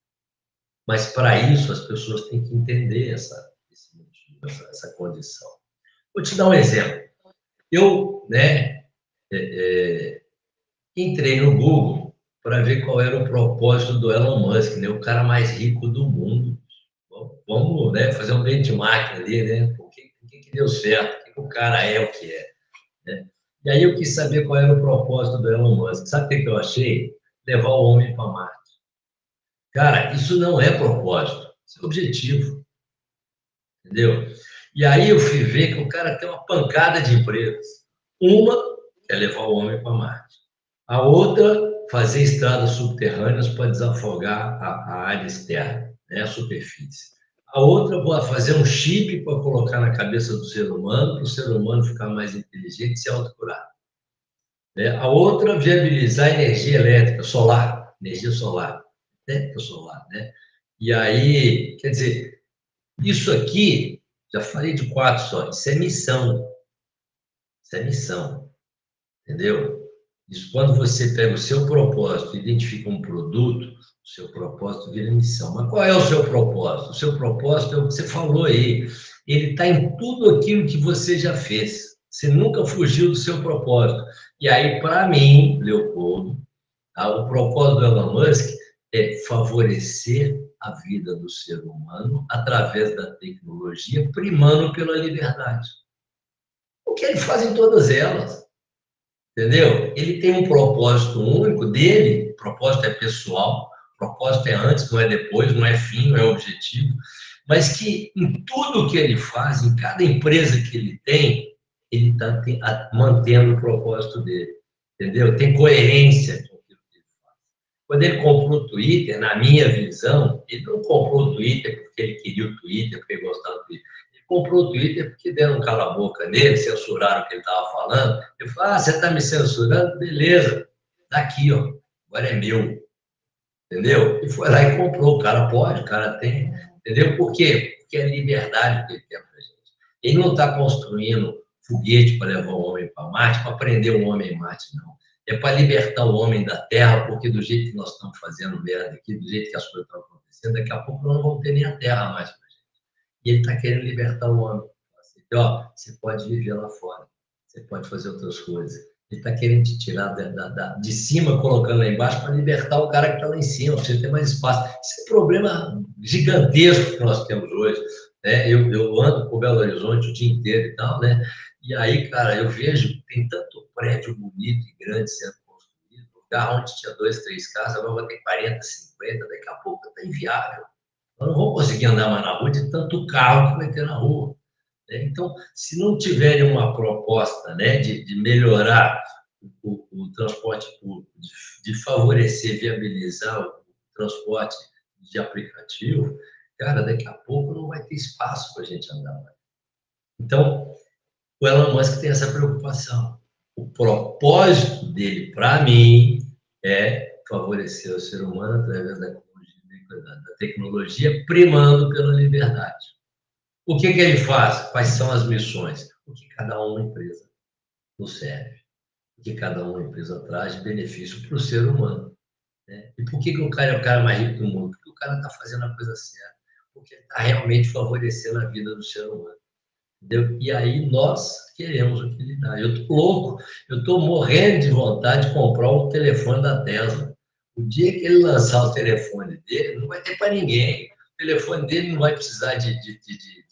Mas para isso as pessoas têm que entender essa, essa, essa condição. Vou te dar um exemplo. Eu, né, é, é, entrei no Google para ver qual era o propósito do Elon Musk, né? o cara mais rico do mundo. vamos né, fazer um benchmark ali, né? O que, o que deu certo, o que o cara é o que é. Né? E aí eu quis saber qual era o propósito do Elon Musk. Sabe o que eu achei? Levar o homem para Marte. Cara, isso não é propósito, isso é objetivo. Entendeu? E aí eu fui ver que o cara tem uma pancada de empresas. Uma é levar o homem para Marte. A outra, fazer estradas subterrâneas para desafogar a, a área externa, né, a superfície. A outra, fazer um chip para colocar na cabeça do ser humano, para o ser humano ficar mais inteligente e se autocurar. Né? A outra, viabilizar energia elétrica, solar, energia solar, técnica solar. Né? E aí, quer dizer, isso aqui, já falei de quatro só, isso é missão. Isso é missão. Entendeu? Isso, quando você pega o seu propósito, identifica um produto, o seu propósito vira missão. Mas qual é o seu propósito? O seu propósito é o que você falou aí. Ele está em tudo aquilo que você já fez. Você nunca fugiu do seu propósito. E aí, para mim, Leopoldo, tá? o propósito do Elon Musk é favorecer a vida do ser humano através da tecnologia, primando pela liberdade. O que ele faz em todas elas. Entendeu? Ele tem um propósito único dele, propósito é pessoal, propósito é antes, não é depois, não é fim, não é objetivo, mas que em tudo que ele faz, em cada empresa que ele tem, ele está mantendo o propósito dele, entendeu? Tem coerência com aquilo que ele faz. Quando ele comprou o Twitter, na minha visão, ele não comprou o Twitter porque ele queria o Twitter, porque gostava do Twitter comprou o Twitter porque deram um cala-boca nele, censuraram o que ele estava falando. Eu falei, ah, você está me censurando? Beleza, daqui, ó, agora é meu. Entendeu? E foi lá e comprou. O cara pode, o cara tem. Entendeu? Por quê? Porque é liberdade que ele tem para gente. Ele não está construindo foguete para levar o homem para Marte, para prender o homem em Marte, não. É para libertar o homem da Terra, porque do jeito que nós estamos fazendo merda aqui, do jeito que as coisas estão acontecendo, daqui a pouco nós não vamos ter nem a Terra mais e ele está querendo libertar o homem. Assim, ó, você pode viver lá fora, você pode fazer outras coisas. Ele está querendo te tirar da, da, da, de cima, colocando lá embaixo, para libertar o cara que está lá em cima, para você ter mais espaço. Esse é um problema gigantesco que nós temos hoje. Né? Eu, eu ando por Belo Horizonte o dia inteiro e tal, né? E aí, cara, eu vejo, tem tanto prédio bonito e grande sendo construído, lugar onde tinha dois, três casas, agora vai ter 40, 50, daqui a pouco está inviável. Eu não vou conseguir andar mais na rua de tanto carro que vai ter na rua. Né? Então, se não tiverem uma proposta né, de, de melhorar o, o, transporte público, de, de, favorecer, viabilizar o transporte de aplicativo, cara, daqui a pouco não vai ter espaço para a gente andar mais. Então, o Elon Musk tem essa preocupação. O propósito dele, para mim, é favorecer o ser humano através da da tecnologia, primando pela liberdade. O que, que ele faz? Quais são as missões? O que cada uma empresa nos serve. O que cada uma empresa traz de benefício para o ser humano. Né? E por que, que o cara é o cara mais rico do mundo? Porque o cara está fazendo a coisa certa. Porque está realmente favorecendo a vida do ser humano. Entendeu? E aí nós queremos utilidade. Eu estou louco, eu estou morrendo de vontade de comprar o telefone da Tesla. O dia que ele lançar o telefone dele, não vai ter para ninguém. O telefone dele não vai precisar de, de, de, de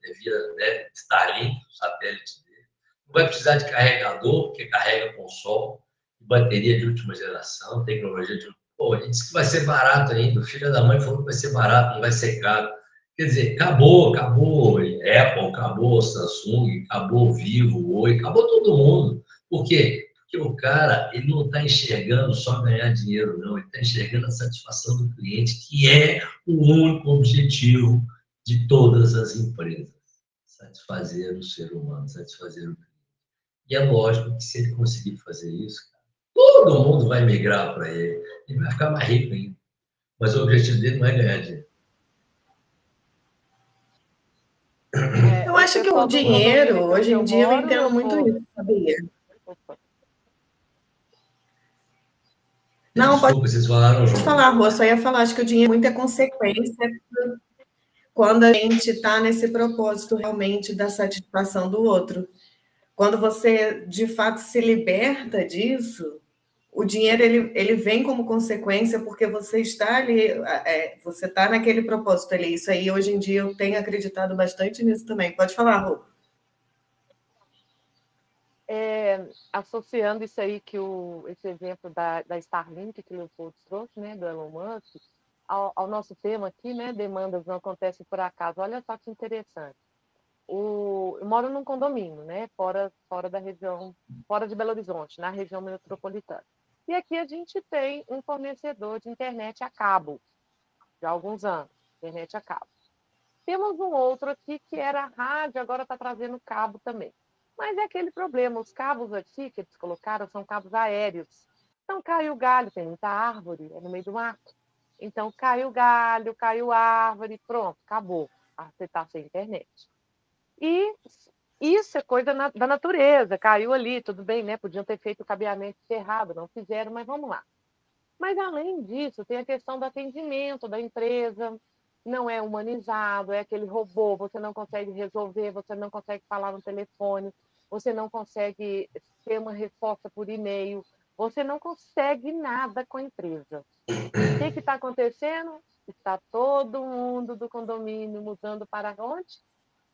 devido né, Starlink, o satélite dele. Não vai precisar de carregador, porque carrega com sol, bateria de última geração, tecnologia de. Pô, ele disse que vai ser barato ainda. O filho da mãe falou que vai ser barato, não vai ser caro. Quer dizer, acabou, acabou Apple, acabou Samsung, acabou Vivo, Oi, acabou todo mundo. Por quê? Porque o cara, ele não está enxergando só ganhar dinheiro, não. Ele está enxergando a satisfação do cliente, que é o único objetivo de todas as empresas. Satisfazer o ser humano, satisfazer o cliente. E é lógico que se ele conseguir fazer isso, todo mundo vai migrar para ele. Ele vai ficar mais rico ainda. Mas o objetivo dele não é ganhar dinheiro. Eu acho que o dinheiro, hoje em dia, eu entendo muito isso, sabia? Não, Desculpa, pode, vocês falaram, João. falar, Rô, só ia falar, acho que o dinheiro é muita consequência quando a gente está nesse propósito realmente da satisfação do outro. Quando você, de fato, se liberta disso, o dinheiro ele, ele vem como consequência porque você está ali, é, você está naquele propósito ali. Isso aí, hoje em dia, eu tenho acreditado bastante nisso também. Pode falar, Rô. É, associando isso aí que o, esse exemplo da, da Starlink que o Leopoldo trouxe, né, do Elon Musk, ao, ao, nosso tema aqui, né, demandas não acontecem por acaso. Olha só que interessante. O, eu moro num condomínio, né, fora, fora da região, fora de Belo Horizonte, na região metropolitana. E aqui a gente tem um fornecedor de internet a cabo, já há alguns anos, internet a cabo. Temos um outro aqui que era rádio, agora está trazendo cabo também. Mas é aquele problema, os cabos aqui que eles colocaram são cabos aéreos. Então cai o galho, tem muita árvore, é no meio do mato. Então cai o galho, cai a árvore, pronto, acabou. Ah, você está sem internet. E isso é coisa na, da natureza, caiu ali, tudo bem, né? Podiam ter feito o cabeamento errado, não fizeram, mas vamos lá. Mas além disso, tem a questão do atendimento da empresa, não é humanizado, é aquele robô, você não consegue resolver, você não consegue falar no telefone, você não consegue ter uma resposta por e-mail, você não consegue nada com a empresa. O que está acontecendo? Está todo mundo do condomínio mudando para onde?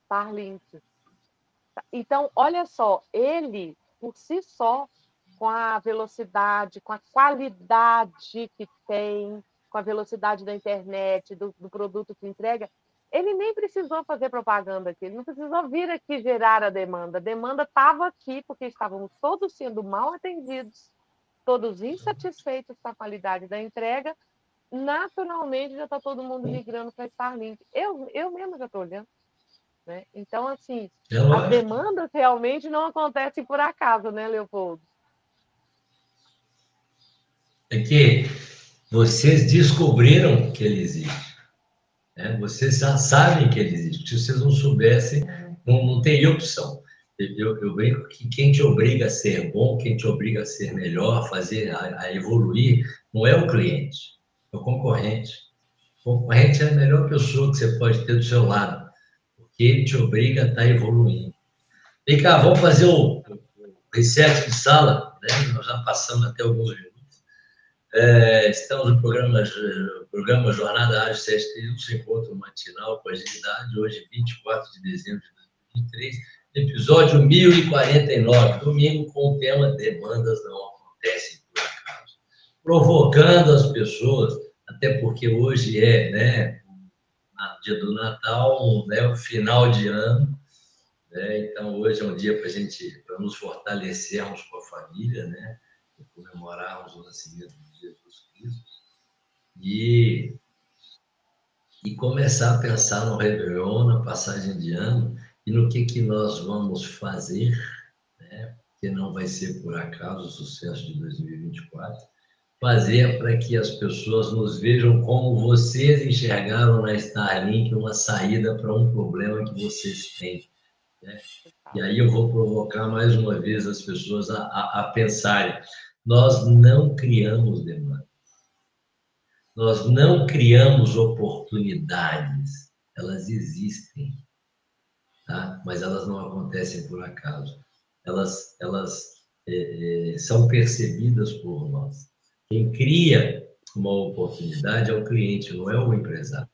Starlink. Então, olha só, ele, por si só, com a velocidade, com a qualidade que tem, com a velocidade da internet, do, do produto que entrega, ele nem precisou fazer propaganda aqui, ele não precisou vir aqui gerar a demanda. A demanda estava aqui porque estávamos todos sendo mal atendidos, todos insatisfeitos com a qualidade da entrega. Naturalmente, já está todo mundo migrando para Starlink. Eu, eu mesmo já estou olhando. Né? Então, assim, é as demandas realmente não acontecem por acaso, né, Leopoldo? É que vocês descobriram que ele existe. Né? Vocês já sabem que ele existe. Se vocês não soubessem, não, não teria opção. Eu, eu, brinco que quem te obriga a ser bom, quem te obriga a ser melhor, a fazer, a, a evoluir, não é o cliente, é o concorrente. O concorrente é a melhor pessoa que você pode ter do seu lado, porque ele te obriga a estar tá evoluindo. Vem cá, vamos fazer o, o reset de sala, né? nós já passamos até alguns minutos. É, estamos no programa, programa Jornada Ágil 731, encontro matinal com agilidade, hoje 24 de dezembro de 2023, episódio 1049, domingo com o tema Demandas não acontecem por acaso. Provocando as pessoas, até porque hoje é, né, dia do Natal, né, o final de ano, né, então hoje é um dia para gente, para nos fortalecermos com a família, né, comemorarmos o nascimento e, e começar a pensar no Réveillon, na passagem de ano, e no que, que nós vamos fazer, né? que não vai ser por acaso o sucesso de 2024, fazer para que as pessoas nos vejam como vocês enxergaram na Starlink uma saída para um problema que vocês têm. Né? E aí eu vou provocar mais uma vez as pessoas a, a, a pensarem. Nós não criamos demanda. Nós não criamos oportunidades, elas existem, tá? mas elas não acontecem por acaso. Elas, elas é, é, são percebidas por nós. Quem cria uma oportunidade é o cliente, não é o empresário.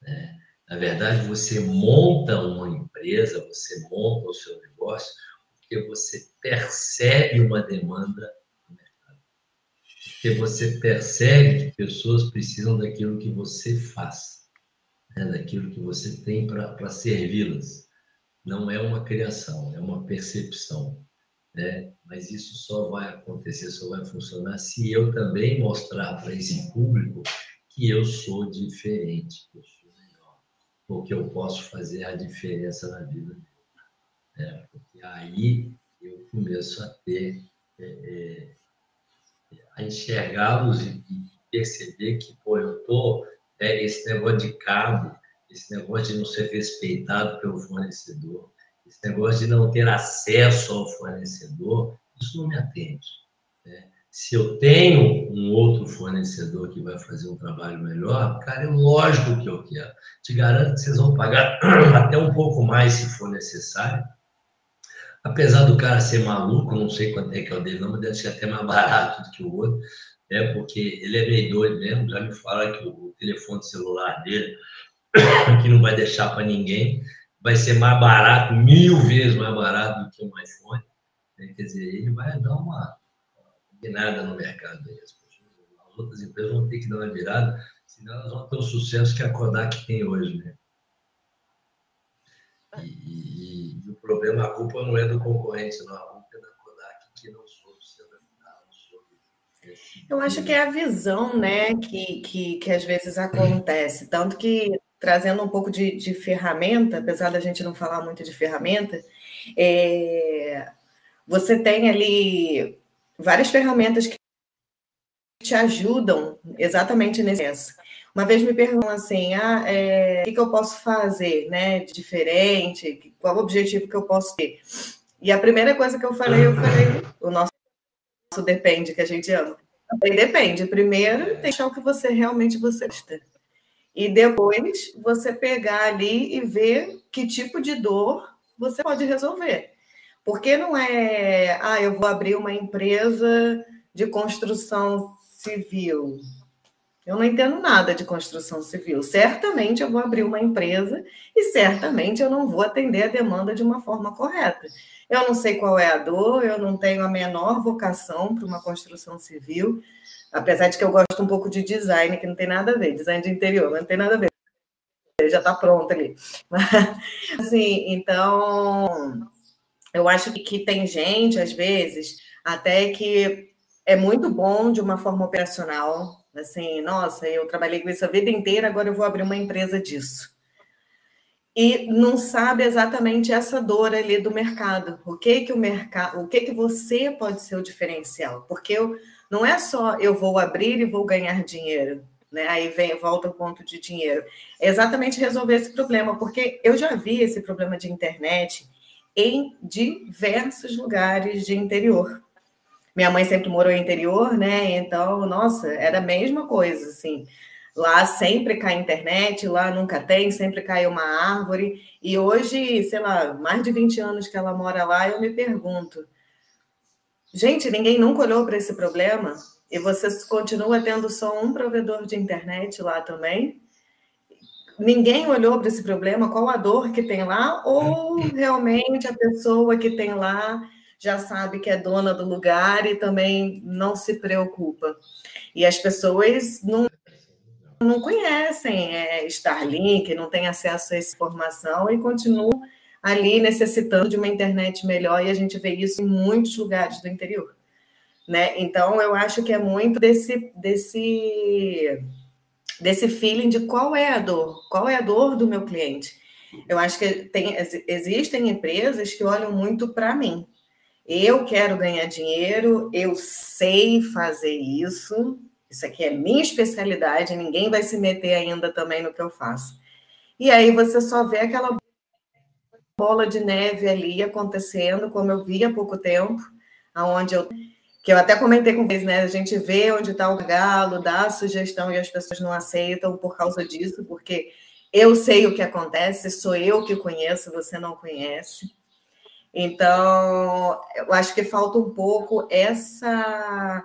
Né? Na verdade, você monta uma empresa, você monta o seu negócio, porque você percebe uma demanda porque você percebe que pessoas precisam daquilo que você faz, né? daquilo que você tem para servi-las. Não é uma criação, é uma percepção. Né? Mas isso só vai acontecer, só vai funcionar se eu também mostrar para esse público que eu sou diferente, que eu sou melhor, ou que eu posso fazer a diferença na vida dele. Né? Porque aí eu começo a ter é, é, a enxergá-los e, perceber que, pô, eu tô, é, esse negócio de cabo, esse negócio de não ser respeitado pelo fornecedor, esse negócio de não ter acesso ao fornecedor, isso não me atende. Né? Se eu tenho um outro fornecedor que vai fazer um trabalho melhor, cara, é lógico que eu quero. Te garanto que vocês vão pagar até um pouco mais se for necessário, apesar do cara ser maluco, não sei quanto é que é o dele, não, mas deve ser até mais barato do que o outro, né? Porque ele é meio doido mesmo, já me fala que o telefone celular dele, que não vai deixar para ninguém, vai ser mais barato, mil vezes mais barato do que um iPhone. Né? Quer dizer, ele vai dar uma nada no mercado. As outras empresas vão ter que dar uma virada, senão elas vão ter o sucesso que a Kodak tem hoje. Né? E, e, e, o problema, a culpa não é do concorrente, não. A culpa é da Kodak que não soube se adaptar. Eu acho que é a visão né, que, que, que às vezes acontece. Tanto que, trazendo um pouco de, de ferramenta, apesar da gente não falar muito de ferramenta, é, você tem ali várias ferramentas que te ajudam exatamente nesse. Uma vez me perguntam assim, ah, é, o que, que, eu posso fazer, né, diferente, qual o objetivo que eu posso ter? E a primeira coisa que eu falei, eu falei, o nosso depende, que a gente ama. Também depende. Primeiro, deixar o que você realmente você gosta. E depois, você pegar ali e ver que tipo de dor você pode resolver. Porque não é, ah, eu vou abrir uma empresa de construção civil. Eu não entendo nada de construção civil. Certamente eu vou abrir uma empresa e certamente eu não vou atender a demanda de uma forma correta. Eu não sei qual é a dor, eu não tenho a menor vocação para uma construção civil, apesar de que eu gosto um pouco de design, que não tem nada a ver, design de interior, não tem nada a ver. Já está pronto ali. assim, então, eu acho que tem gente, às vezes, até que é muito bom de uma forma operacional. Assim, nossa, eu trabalhei com isso a vida inteira, agora eu vou abrir uma empresa disso. E não sabe exatamente essa dor ali do mercado. O que que o mercado, o que que você pode ser o diferencial? Porque eu, não é só eu vou abrir e vou ganhar dinheiro, né? Aí vem volta o ponto de dinheiro. É exatamente resolver esse problema, porque eu já vi esse problema de internet em diversos lugares de interior. Minha mãe sempre morou em interior, né? Então, nossa, era a mesma coisa, assim. Lá sempre cai internet, lá nunca tem, sempre cai uma árvore. E hoje, sei lá, mais de 20 anos que ela mora lá, eu me pergunto: gente, ninguém nunca olhou para esse problema? E você continua tendo só um provedor de internet lá também? ninguém olhou para esse problema, qual a dor que tem lá, ou realmente a pessoa que tem lá já sabe que é dona do lugar e também não se preocupa. E as pessoas não, não conhecem é, Starlink, não têm acesso a essa informação e continuam ali necessitando de uma internet melhor, e a gente vê isso em muitos lugares do interior. Né? Então, eu acho que é muito desse, desse desse feeling de qual é a dor, qual é a dor do meu cliente. Eu acho que tem, existem empresas que olham muito para mim. Eu quero ganhar dinheiro, eu sei fazer isso, isso aqui é minha especialidade, ninguém vai se meter ainda também no que eu faço. E aí você só vê aquela bola de neve ali acontecendo, como eu vi há pouco tempo, aonde eu que eu até comentei com vocês, né? A gente vê onde está o galo, dá a sugestão e as pessoas não aceitam por causa disso, porque eu sei o que acontece, sou eu que conheço, você não conhece. Então, eu acho que falta um pouco essa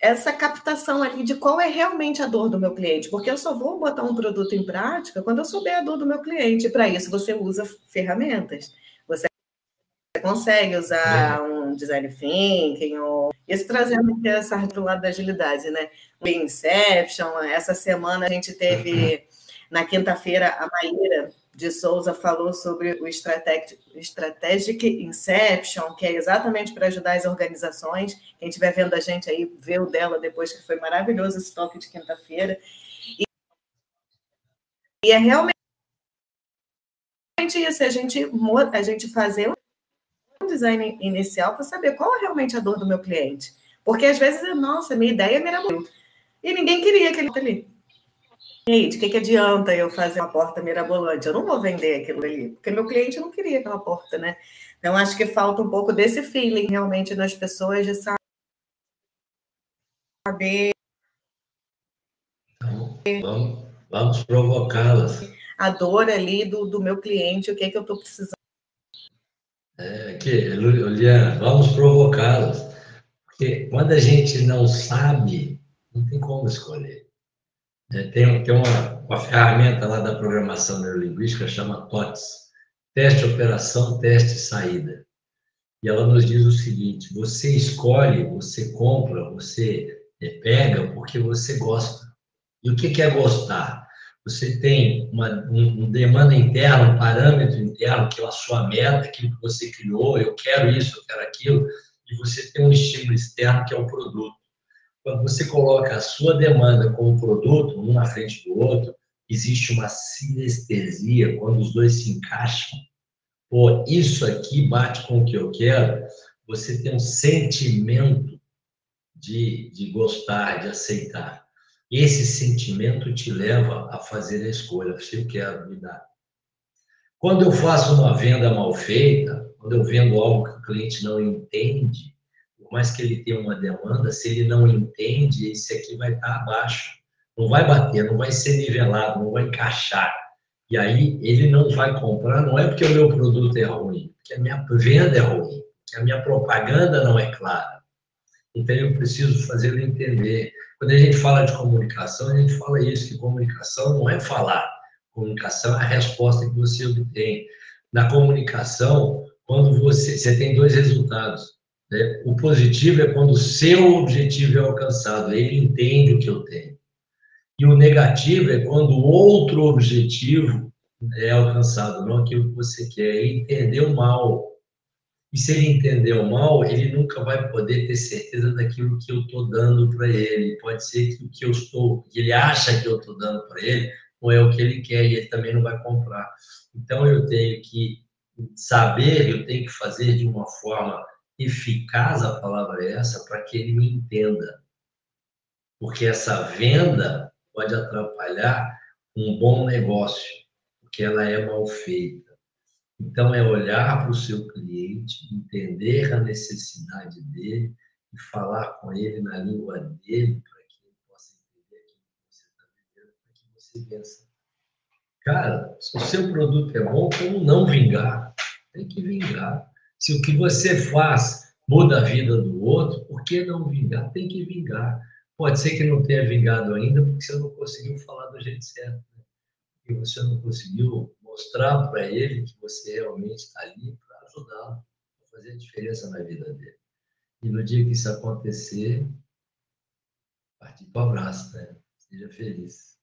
essa captação ali de qual é realmente a dor do meu cliente, porque eu só vou botar um produto em prática quando eu souber a dor do meu cliente. Para isso, você usa ferramentas. Você consegue usar um design thinking, ou isso trazendo aqui essa do lado da agilidade, né? O Inception, essa semana a gente teve, uhum. na quinta-feira, a Maíra de Souza falou sobre o Strategic Inception, que é exatamente para ajudar as organizações. Quem estiver vendo a gente aí, vê o dela depois, que foi maravilhoso esse toque de quinta-feira. E, e é realmente isso, a gente, a gente fazer design inicial para saber qual é realmente a dor do meu cliente. Porque às vezes, nossa, minha ideia é mirabolante. E ninguém queria aquele ali. Aí, de que, que adianta eu fazer uma porta mirabolante? Eu não vou vender aquilo ali, porque meu cliente não queria aquela porta, né? Então, acho que falta um pouco desse feeling realmente nas pessoas de saber. Então, vamos, vamos provocá-las. A dor ali do, do meu cliente, o que, é que eu estou precisando É, vamos provocá-los. Porque quando a gente não sabe, não tem como escolher. É, tem tem uma, uma ferramenta lá da programação neurolinguística, chama TOTS, Teste, Operação, Teste, Saída. E ela nos diz o seguinte: você escolhe, você compra, você é, pega porque você gosta. E o que é gostar? Você tem uma, um, demanda interna, um parâmetro interno, que é a sua meta, aquilo que você criou, eu quero isso, eu quero aquilo, e você tem um estímulo externo, que é o produto. Quando você coloca a sua demanda como produto, um na frente do outro, existe uma sinestesia, quando os dois se encaixam. Pô, isso aqui bate com o que eu quero, você tem um sentimento de, de gostar, de aceitar. Esse sentimento te leva a fazer a escolha, se eu quero me dar. Quando eu faço uma venda mal feita, quando eu vendo algo que o cliente não entende, mais que ele tenha uma demanda, se ele não entende, esse aqui vai estar abaixo. Não vai bater, não vai ser nivelado, não vai encaixar. E aí ele não vai comprar, não é porque o meu produto é ruim, porque a minha venda é ruim, a minha propaganda não é clara. Então eu preciso fazer ele entender. Quando a gente fala de comunicação, a gente fala isso, que comunicação não é falar. Comunicação é a resposta que você obtém. Na comunicação, quando você, você tem dois resultados. Né? O positivo é quando o seu objetivo é alcançado, ele entende o que eu tenho. E o negativo é quando outro objetivo é alcançado, não aquilo que você quer. Ele entendeu mal. E se ele entendeu mal, ele nunca vai poder ter certeza daquilo que eu estou dando para ele. Pode ser que o que eu estou, que ele acha que eu estou dando para ele, não é o que ele quer e ele também não vai comprar. Então eu tenho que saber, eu tenho que fazer de uma forma eficaz a palavra é essa para que ele me entenda. Porque essa venda pode atrapalhar um bom negócio, porque ela é mal feita. Então, é olhar para o seu cliente, entender a necessidade dele e falar com ele na língua dele, para que ele possa entender aquilo que você está vivendo, para que você vença. Cara, se o seu produto é bom, como não vingar? Tem que vingar. Se o que você faz muda a vida do outro, por que não vingar? Tem que vingar. Pode ser que não tenha vingado ainda, porque você não conseguiu falar do jeito certo. Né? E você não conseguiu mostrar para ele que você realmente está ali para ajudá-lo, para fazer a diferença na vida dele. E no dia que isso acontecer, partir para o abraço, né? Seja feliz.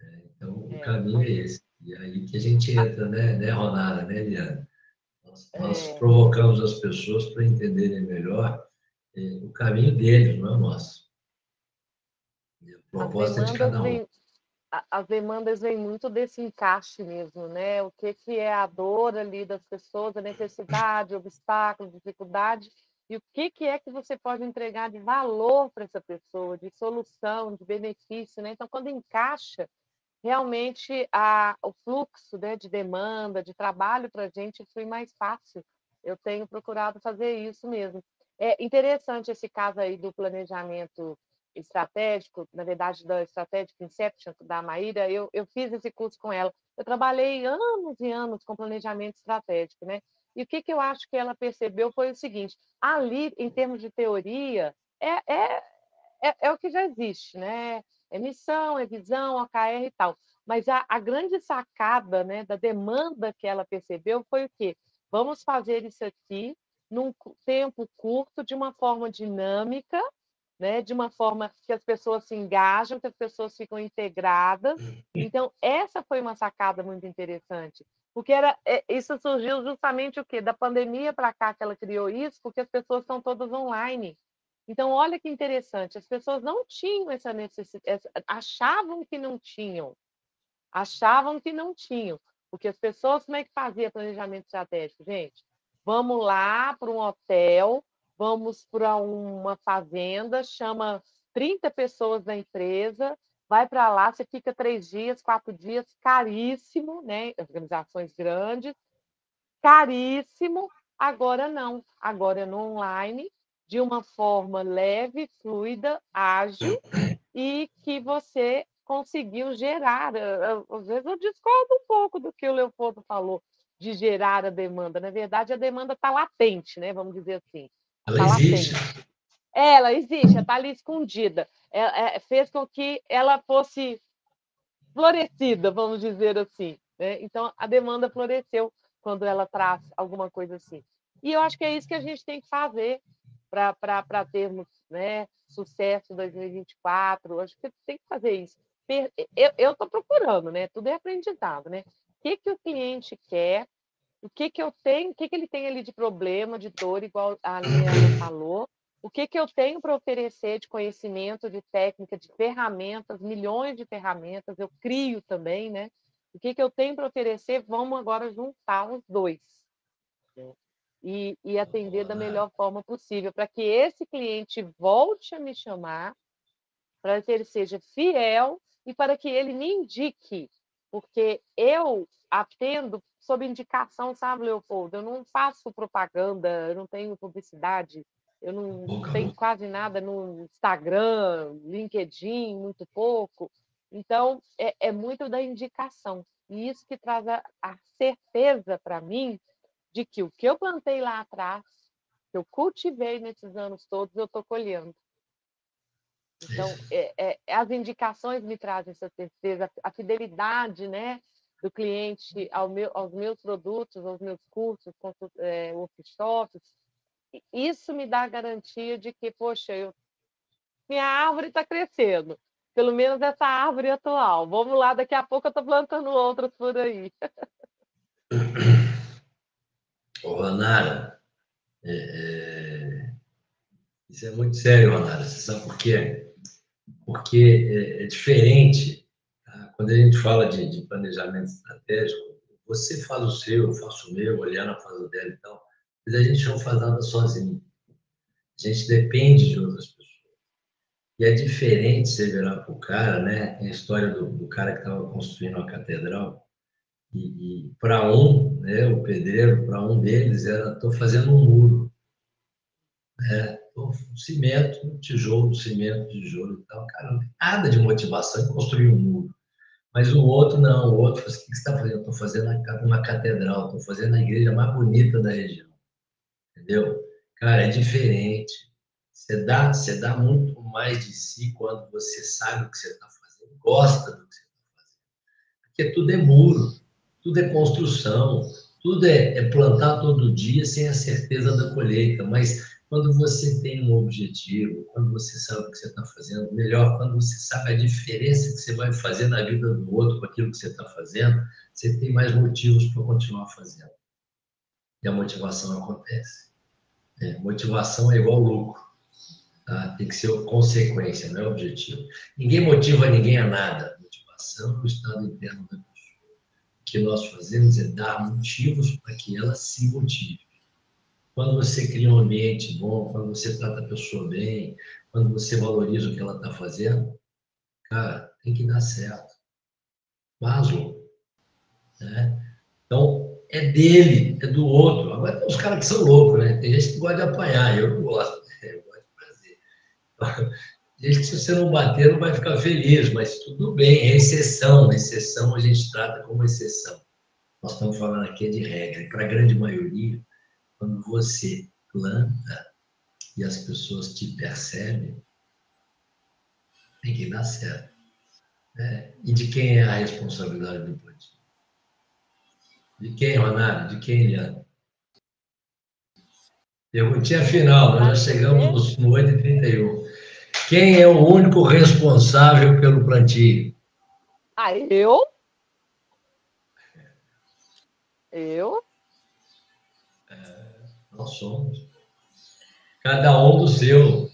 É, então, é, o caminho é esse. E aí que a gente entra, né, né Ronara, né, Liana? Nós, nós é... provocamos as pessoas para entenderem melhor é, o caminho deles, não é nosso proposta de cada um. Vem, as demandas vêm muito desse encaixe mesmo, né? O que, que é a dor ali das pessoas, a necessidade, obstáculo, dificuldade, e o que, que é que você pode entregar de valor para essa pessoa, de solução, de benefício, né? Então, quando encaixa, realmente a, o fluxo né, de demanda, de trabalho para a gente foi mais fácil. Eu tenho procurado fazer isso mesmo. É interessante esse caso aí do planejamento estratégico, na verdade, da Strategic Inception, da Maíra, eu, eu fiz esse curso com ela. Eu trabalhei anos e anos com planejamento estratégico, né? E o que, que eu acho que ela percebeu foi o seguinte: ali, em termos de teoria, é, é, é, é o que já existe, né? É missão, é visão, OKR e tal. Mas a, a grande sacada né, da demanda que ela percebeu foi o quê? Vamos fazer isso aqui num tempo curto, de uma forma dinâmica, né, de uma forma que as pessoas se engajam, que as pessoas ficam integradas. Então, essa foi uma sacada muito interessante, porque era é, isso surgiu justamente o quê? Da pandemia para cá que ela criou isso, porque as pessoas estão todas online. Então, olha que interessante, as pessoas não tinham essa necessidade, achavam que não tinham, achavam que não tinham, porque as pessoas, como é que fazia planejamento estratégico, gente? Vamos lá para um hotel, vamos para uma fazenda, chama 30 pessoas da empresa, vai para lá, você fica três dias, quatro dias, caríssimo, né? Organizações grandes, caríssimo. Agora não, agora é no online, de uma forma leve, fluida, ágil e que você conseguiu gerar. Às vezes eu discordo um pouco do que o Leopoldo falou, de gerar a demanda. Na verdade, a demanda está latente, né? Vamos dizer assim. Ela tá existe. Latente. Ela existe, está ali escondida. É, é, fez com que ela fosse florescida, vamos dizer assim. Né? Então, a demanda floresceu quando ela traz alguma coisa assim. E eu acho que é isso que a gente tem que fazer para termos né, sucesso em 2024. Eu acho que tem que fazer isso. Eu estou procurando, né? Tudo é aprendizado, né? O que, que o cliente quer, o que, que eu tenho, o que, que ele tem ali de problema, de dor, igual a Liana falou, o que, que eu tenho para oferecer de conhecimento, de técnica, de ferramentas, milhões de ferramentas, eu crio também, né? O que, que eu tenho para oferecer? Vamos agora juntar os dois? E, e atender da melhor forma possível, para que esse cliente volte a me chamar, para que ele seja fiel e para que ele me indique, porque eu atendo sob indicação, sabe, Leopoldo? Eu não faço propaganda, eu não tenho publicidade, eu não tenho quase nada no Instagram, LinkedIn, muito pouco. Então, é, é muito da indicação. E isso que traz a, a certeza para mim de que o que eu plantei lá atrás, que eu cultivei nesses anos todos, eu estou colhendo. Então, é, é, as indicações me trazem essa certeza, a fidelidade né, do cliente ao meu, aos meus produtos, aos meus cursos, é, workshops, isso me dá a garantia de que, poxa, eu, minha árvore está crescendo. Pelo menos essa árvore atual. Vamos lá, daqui a pouco eu estou plantando outras por aí. Ô, é, é... isso é muito sério, Ronara. Você sabe por quê? Porque é, é diferente. Tá? Quando a gente fala de, de, planejamento estratégico, você faz o seu, eu faço o meu, a Eliana faz o dela e tal mas a gente não faz nada sozinho. A gente depende de outras pessoas. E é diferente você virar para o cara, né? Tem a história do, do cara que estava construindo a catedral. E, e para um, né, o pedreiro, para um deles era: estou fazendo um muro. Né? Cimento, tijolo, cimento, tijolo e tal. Cara, nada de motivação em construir um muro. Mas o outro não, o outro, assim, o que você está fazendo? Estou fazendo uma catedral, estou fazendo a igreja mais bonita da região entendeu? Cara, é diferente. Você dá, você dá muito mais de si quando você sabe o que você está fazendo, gosta do que você está fazendo. Porque tudo é muro, tudo é construção, tudo é, é plantar todo dia sem a certeza da colheita. Mas quando você tem um objetivo, quando você sabe o que você está fazendo, melhor, quando você sabe a diferença que você vai fazer na vida do outro com aquilo que você está fazendo, você tem mais motivos para continuar fazendo. E a motivação acontece. É, motivação é igual lucro. Tá? Tem que ser consequência, não é objetivo. Ninguém motiva ninguém a nada. Motivação é o estado interno da pessoa. Que nós fazemos é dar motivos para que ela se motive. Quando você cria um ambiente bom, quando você trata a pessoa bem, quando você valoriza o que ela está fazendo, cara, tem que dar certo. Maslow. Né? Então, é dele, é do outro. Agora tem uns caras que são loucos, né? Tem gente que gosta de apanhar, eu não gosto, eu gosto de fazer. Gente que se você não bater não vai ficar feliz, mas tudo bem, é exceção. Exceção a gente trata como exceção. Nós estamos falando aqui de regra. E para a grande maioria, quando você planta e as pessoas te percebem, tem que dar certo. Né? E de quem é a responsabilidade do plantio? De quem, Ronaldo? De quem, Eliana? Perguntinha final, nós já chegamos no 8h31. Quem é o único responsável pelo plantio? Ah, eu? Eu? É, nós somos. Cada um do seu.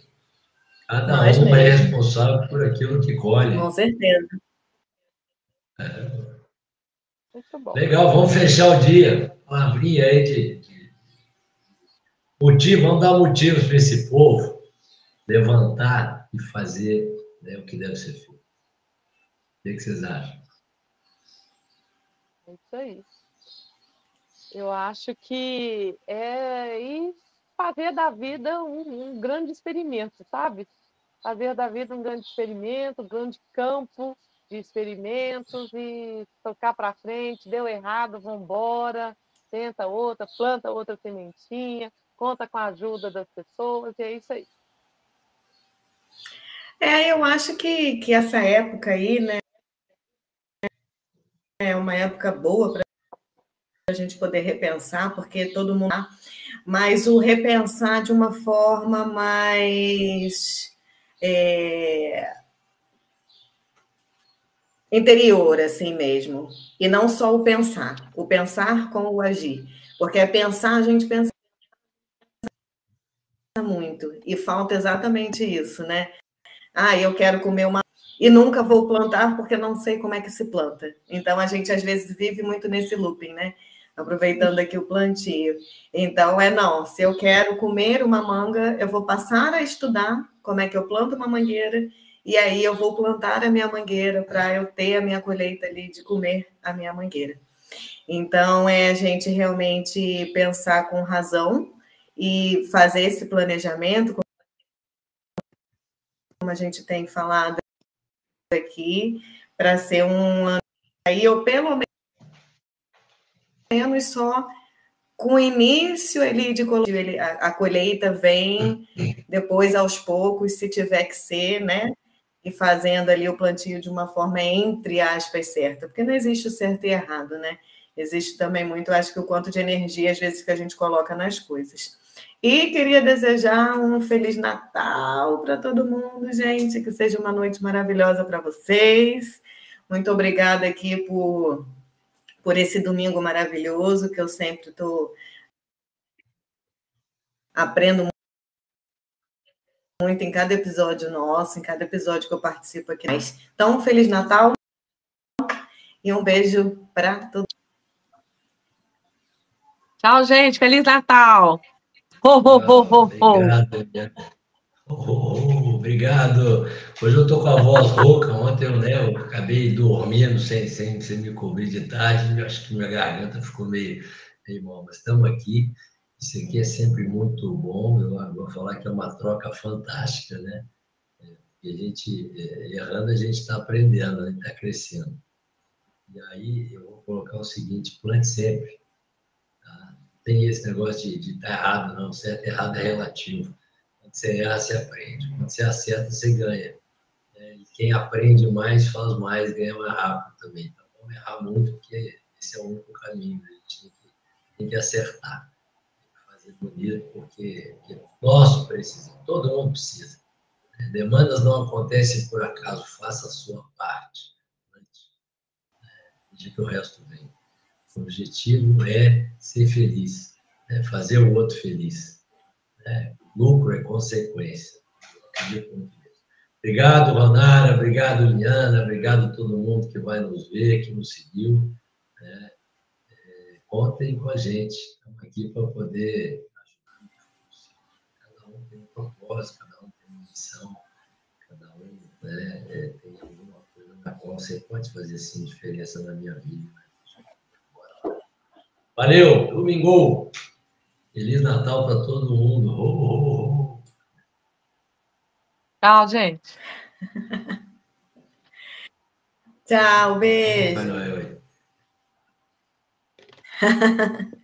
Cada nós um é mesmo. é responsável por aquilo que colhe. Com certeza. É. Legal, vamos fechar o dia. Palavrinha aí de, de motivo, vamos dar motivos para esse povo levantar e fazer né, o que deve ser feito. O que, vocês acham? É isso aí. Eu acho que é fazer da vida um, um grande experimento, sabe? Fazer da vida um grande experimento, um grande campo de experimentos e tocar para frente, deu errado, vamos embora. tenta outra, planta outra sementinha, conta com a ajuda das pessoas, e é isso aí. É, eu acho que, que essa época aí, né, é uma época boa para a gente poder repensar, porque todo mundo. Mas o repensar de uma forma mais. É, interior, assim mesmo. E não só o pensar, o pensar com o agir. Porque é pensar, a gente pensa muito. E falta exatamente isso, né? Ah, eu quero comer uma. E nunca vou plantar porque não sei como é que se planta. Então a gente às vezes vive muito nesse looping, né? Aproveitando aqui o plantio. Então é não, se eu quero comer uma manga, eu vou passar a estudar como é que eu planto uma mangueira e aí eu vou plantar a minha mangueira para eu ter a minha colheita ali de comer a minha mangueira. Então é a gente realmente pensar com razão e fazer esse planejamento como a gente tem falado aqui, para ser um aí, ou pelo menos só com o início ali de ele, a, a, colheita vem depois aos poucos, se tiver que ser, né? E fazendo ali o plantio de uma forma entre aspas certa, porque não existe o certo e errado, né? Existe também muito, acho que o quanto de energia às vezes que a gente coloca nas coisas. E queria desejar um Feliz Natal para todo mundo, gente. Que seja uma noite maravilhosa para vocês. Muito obrigada aqui por, por esse domingo maravilhoso, que eu sempre estou. Aprendo muito em cada episódio nosso, em cada episódio que eu participo aqui. Então, Feliz Natal e um beijo para todos. Tchau, gente. Feliz Natal! Ho, ho, ho, ho, ho. Obrigado, oh, obrigado. Hoje eu estou com a voz rouca. Ontem eu, né, eu acabei dormindo sem, sem, sem me cobrir de tarde. Acho que minha garganta ficou meio, meio mal. Mas estamos aqui. Isso aqui é sempre muito bom. Eu vou falar que é uma troca fantástica, né? E a gente, é, errando, a gente está aprendendo, a gente está crescendo. E aí eu vou colocar o seguinte: plante sempre tem esse negócio de estar tá errado, não. Certo e errado é relativo. Quando você erra, você aprende. Quando você acerta, você ganha. É, e quem aprende mais, faz mais, ganha mais rápido também. Então, vamos errar muito, porque esse é o único caminho. Né? A gente tem que, tem que acertar. Tem que fazer bonito, porque, porque nós precisamos, todo mundo precisa. Né? Demandas não acontecem por acaso, faça a sua parte. Né? De que o resto vem. O objetivo é ser feliz, né? fazer o outro feliz. Né? Lucro é consequência. Obrigado, Ronara, obrigado, Liana, obrigado todo mundo que vai nos ver, que nos seguiu. Né? É, contem com a gente, estamos aqui para poder. Cada um tem um propósito, cada um tem uma missão, cada um né, é, tem alguma coisa na qual você pode fazer assim, diferença na minha vida. Valeu, domingo. Feliz Natal para todo mundo. Oh, oh, oh. Tchau, gente. Tchau, beijo.